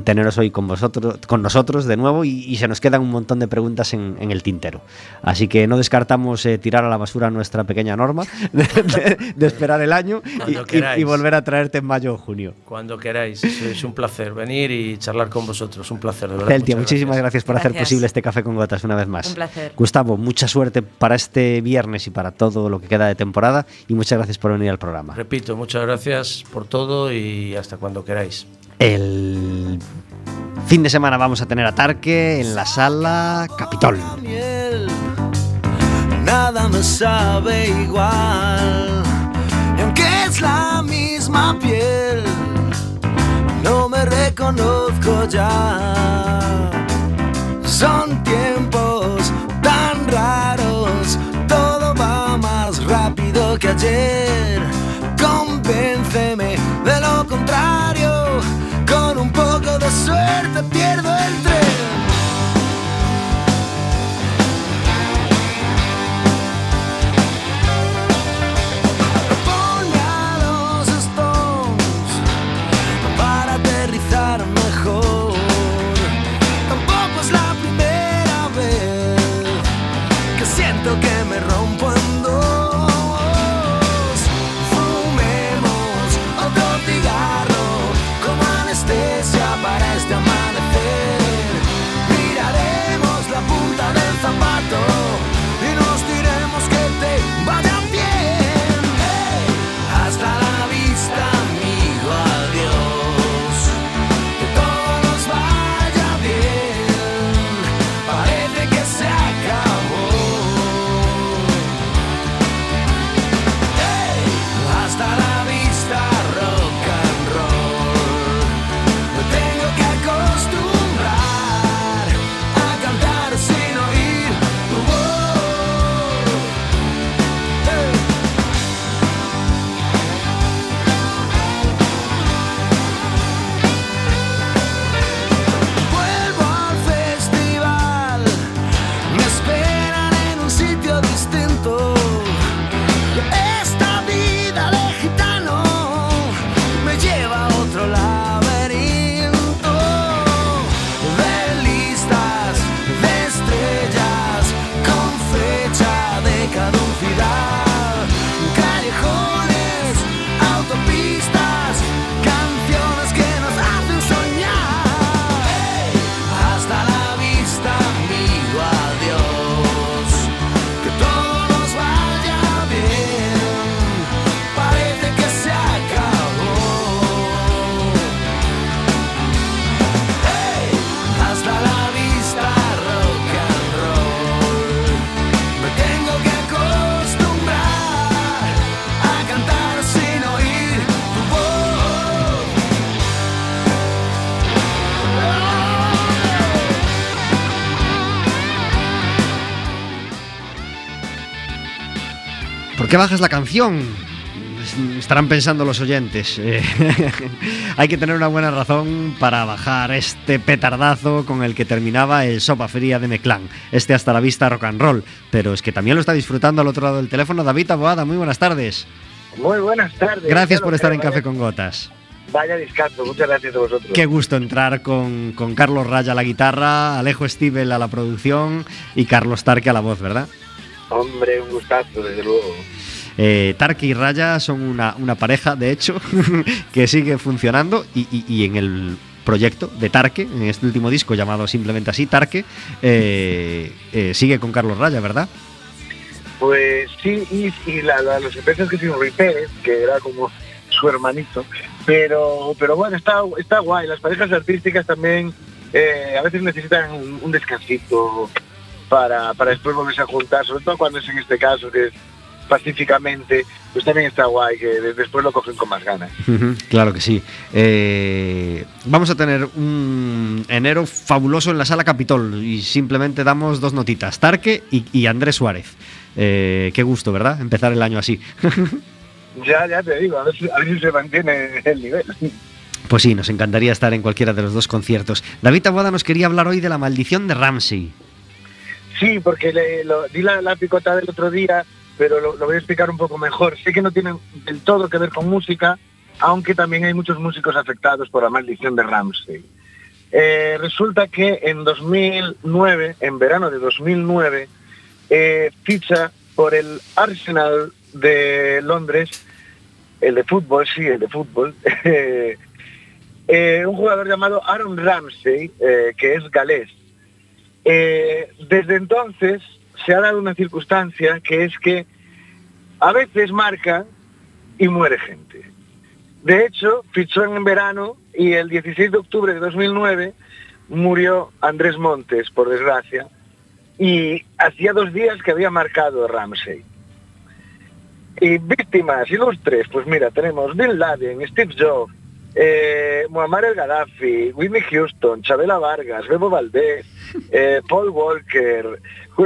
teneros hoy con vosotros, con nosotros de nuevo. Y, y se nos quedan un montón de preguntas en, en el tintero. Así que no descartamos eh, tirar a la basura nuestra pequeña norma de, de- de esperar el año y- y- volver a traerte en mayo o junio. Cuando queráis, es un placer venir y charlar con vosotros. Un placer, de verdad. Celtia, muchas muchísimas gracias, por hacer Gracias. posible este café con gotas una vez más. Un placer. Gustavo, mucha suerte para este viernes y para todo lo que queda de temporada y muchas gracias por venir al programa. Repito, muchas gracias por todo y hasta cuando queráis. El fin de semana vamos a tener a Tarque en la sala Capitol. nada me sabe igual. Y aunque es la misma piel, no me reconozco ya. Son tiempos que ayer. Convénceme de lo contrario, con un poco de suerte pierdo el tren. Qué bajas la canción? Estarán pensando los oyentes. Eh, hay que tener una buena razón para bajar este petardazo con el que terminaba el Sopa Feria de Meclán. Este hasta la vista rock and roll. Pero es que también lo está disfrutando al otro lado del teléfono David Aboada. Muy buenas tardes. Muy buenas tardes. Gracias por estar en Café con Gotas. Vaya descanso, muchas gracias a vosotros. Qué gusto entrar con, con Carlos Raya a la guitarra, Alejo Stivel a la producción y Carlos Tarque a la voz, ¿verdad? Hombre, un gustazo, desde luego. Eh, Tarque y Raya son una, pareja, de hecho, que sigue funcionando y, en el proyecto de Tarque, en este último disco llamado simplemente así, Tarque, eh, eh, sigue con Carlos Raya, ¿verdad? Pues sí, y, y la, la- los empresas que tiene Rui Pérez, que era como su hermanito, pero, pero bueno, está, está guay. Las parejas artísticas también eh, a veces necesitan un, un descansito para, para después volverse a juntar, sobre todo cuando es en este caso, que es pacíficamente, pues también está guay, que de- después lo cogen con más ganas. Claro que sí. Eh, vamos a tener un enero fabuloso en la sala Capitol y simplemente damos dos notitas, Tarque y, y Andrés Suárez. Eh, qué gusto, ¿verdad? Empezar el año así. Ya, ya te digo, a ver, si, a ver si se mantiene el nivel. Pues sí, nos encantaría estar en cualquiera de los dos conciertos. David Aguada nos quería hablar hoy de la maldición de Ramsey. Sí, porque le, lo- di la, la picota del otro día, pero lo, voy a explicar un poco mejor. Sé que no tiene del todo que ver con música, aunque también hay muchos músicos afectados por la maldición de Ramsey. Eh, resulta que en 2009, en verano de 2009, eh, ficha por el Arsenal de Londres, el de fútbol, sí, el de fútbol, eh, un jugador llamado Aaron Ramsey, que es galés. Desde entonces se ha dado una circunstancia que es que a veces marca y muere gente. De hecho, fichó en verano y el 16 de octubre de 2009 murió Andrés Montes, por desgracia, y hacía dos días que había marcado Ramsey. Y víctimas ilustres, pues mira, tenemos Bin Laden, Steve Jobs, eh, Muammar el Gaddafi, Whitney Houston, Chabela Vargas, Bebo Valdés, eh, Paul Walker,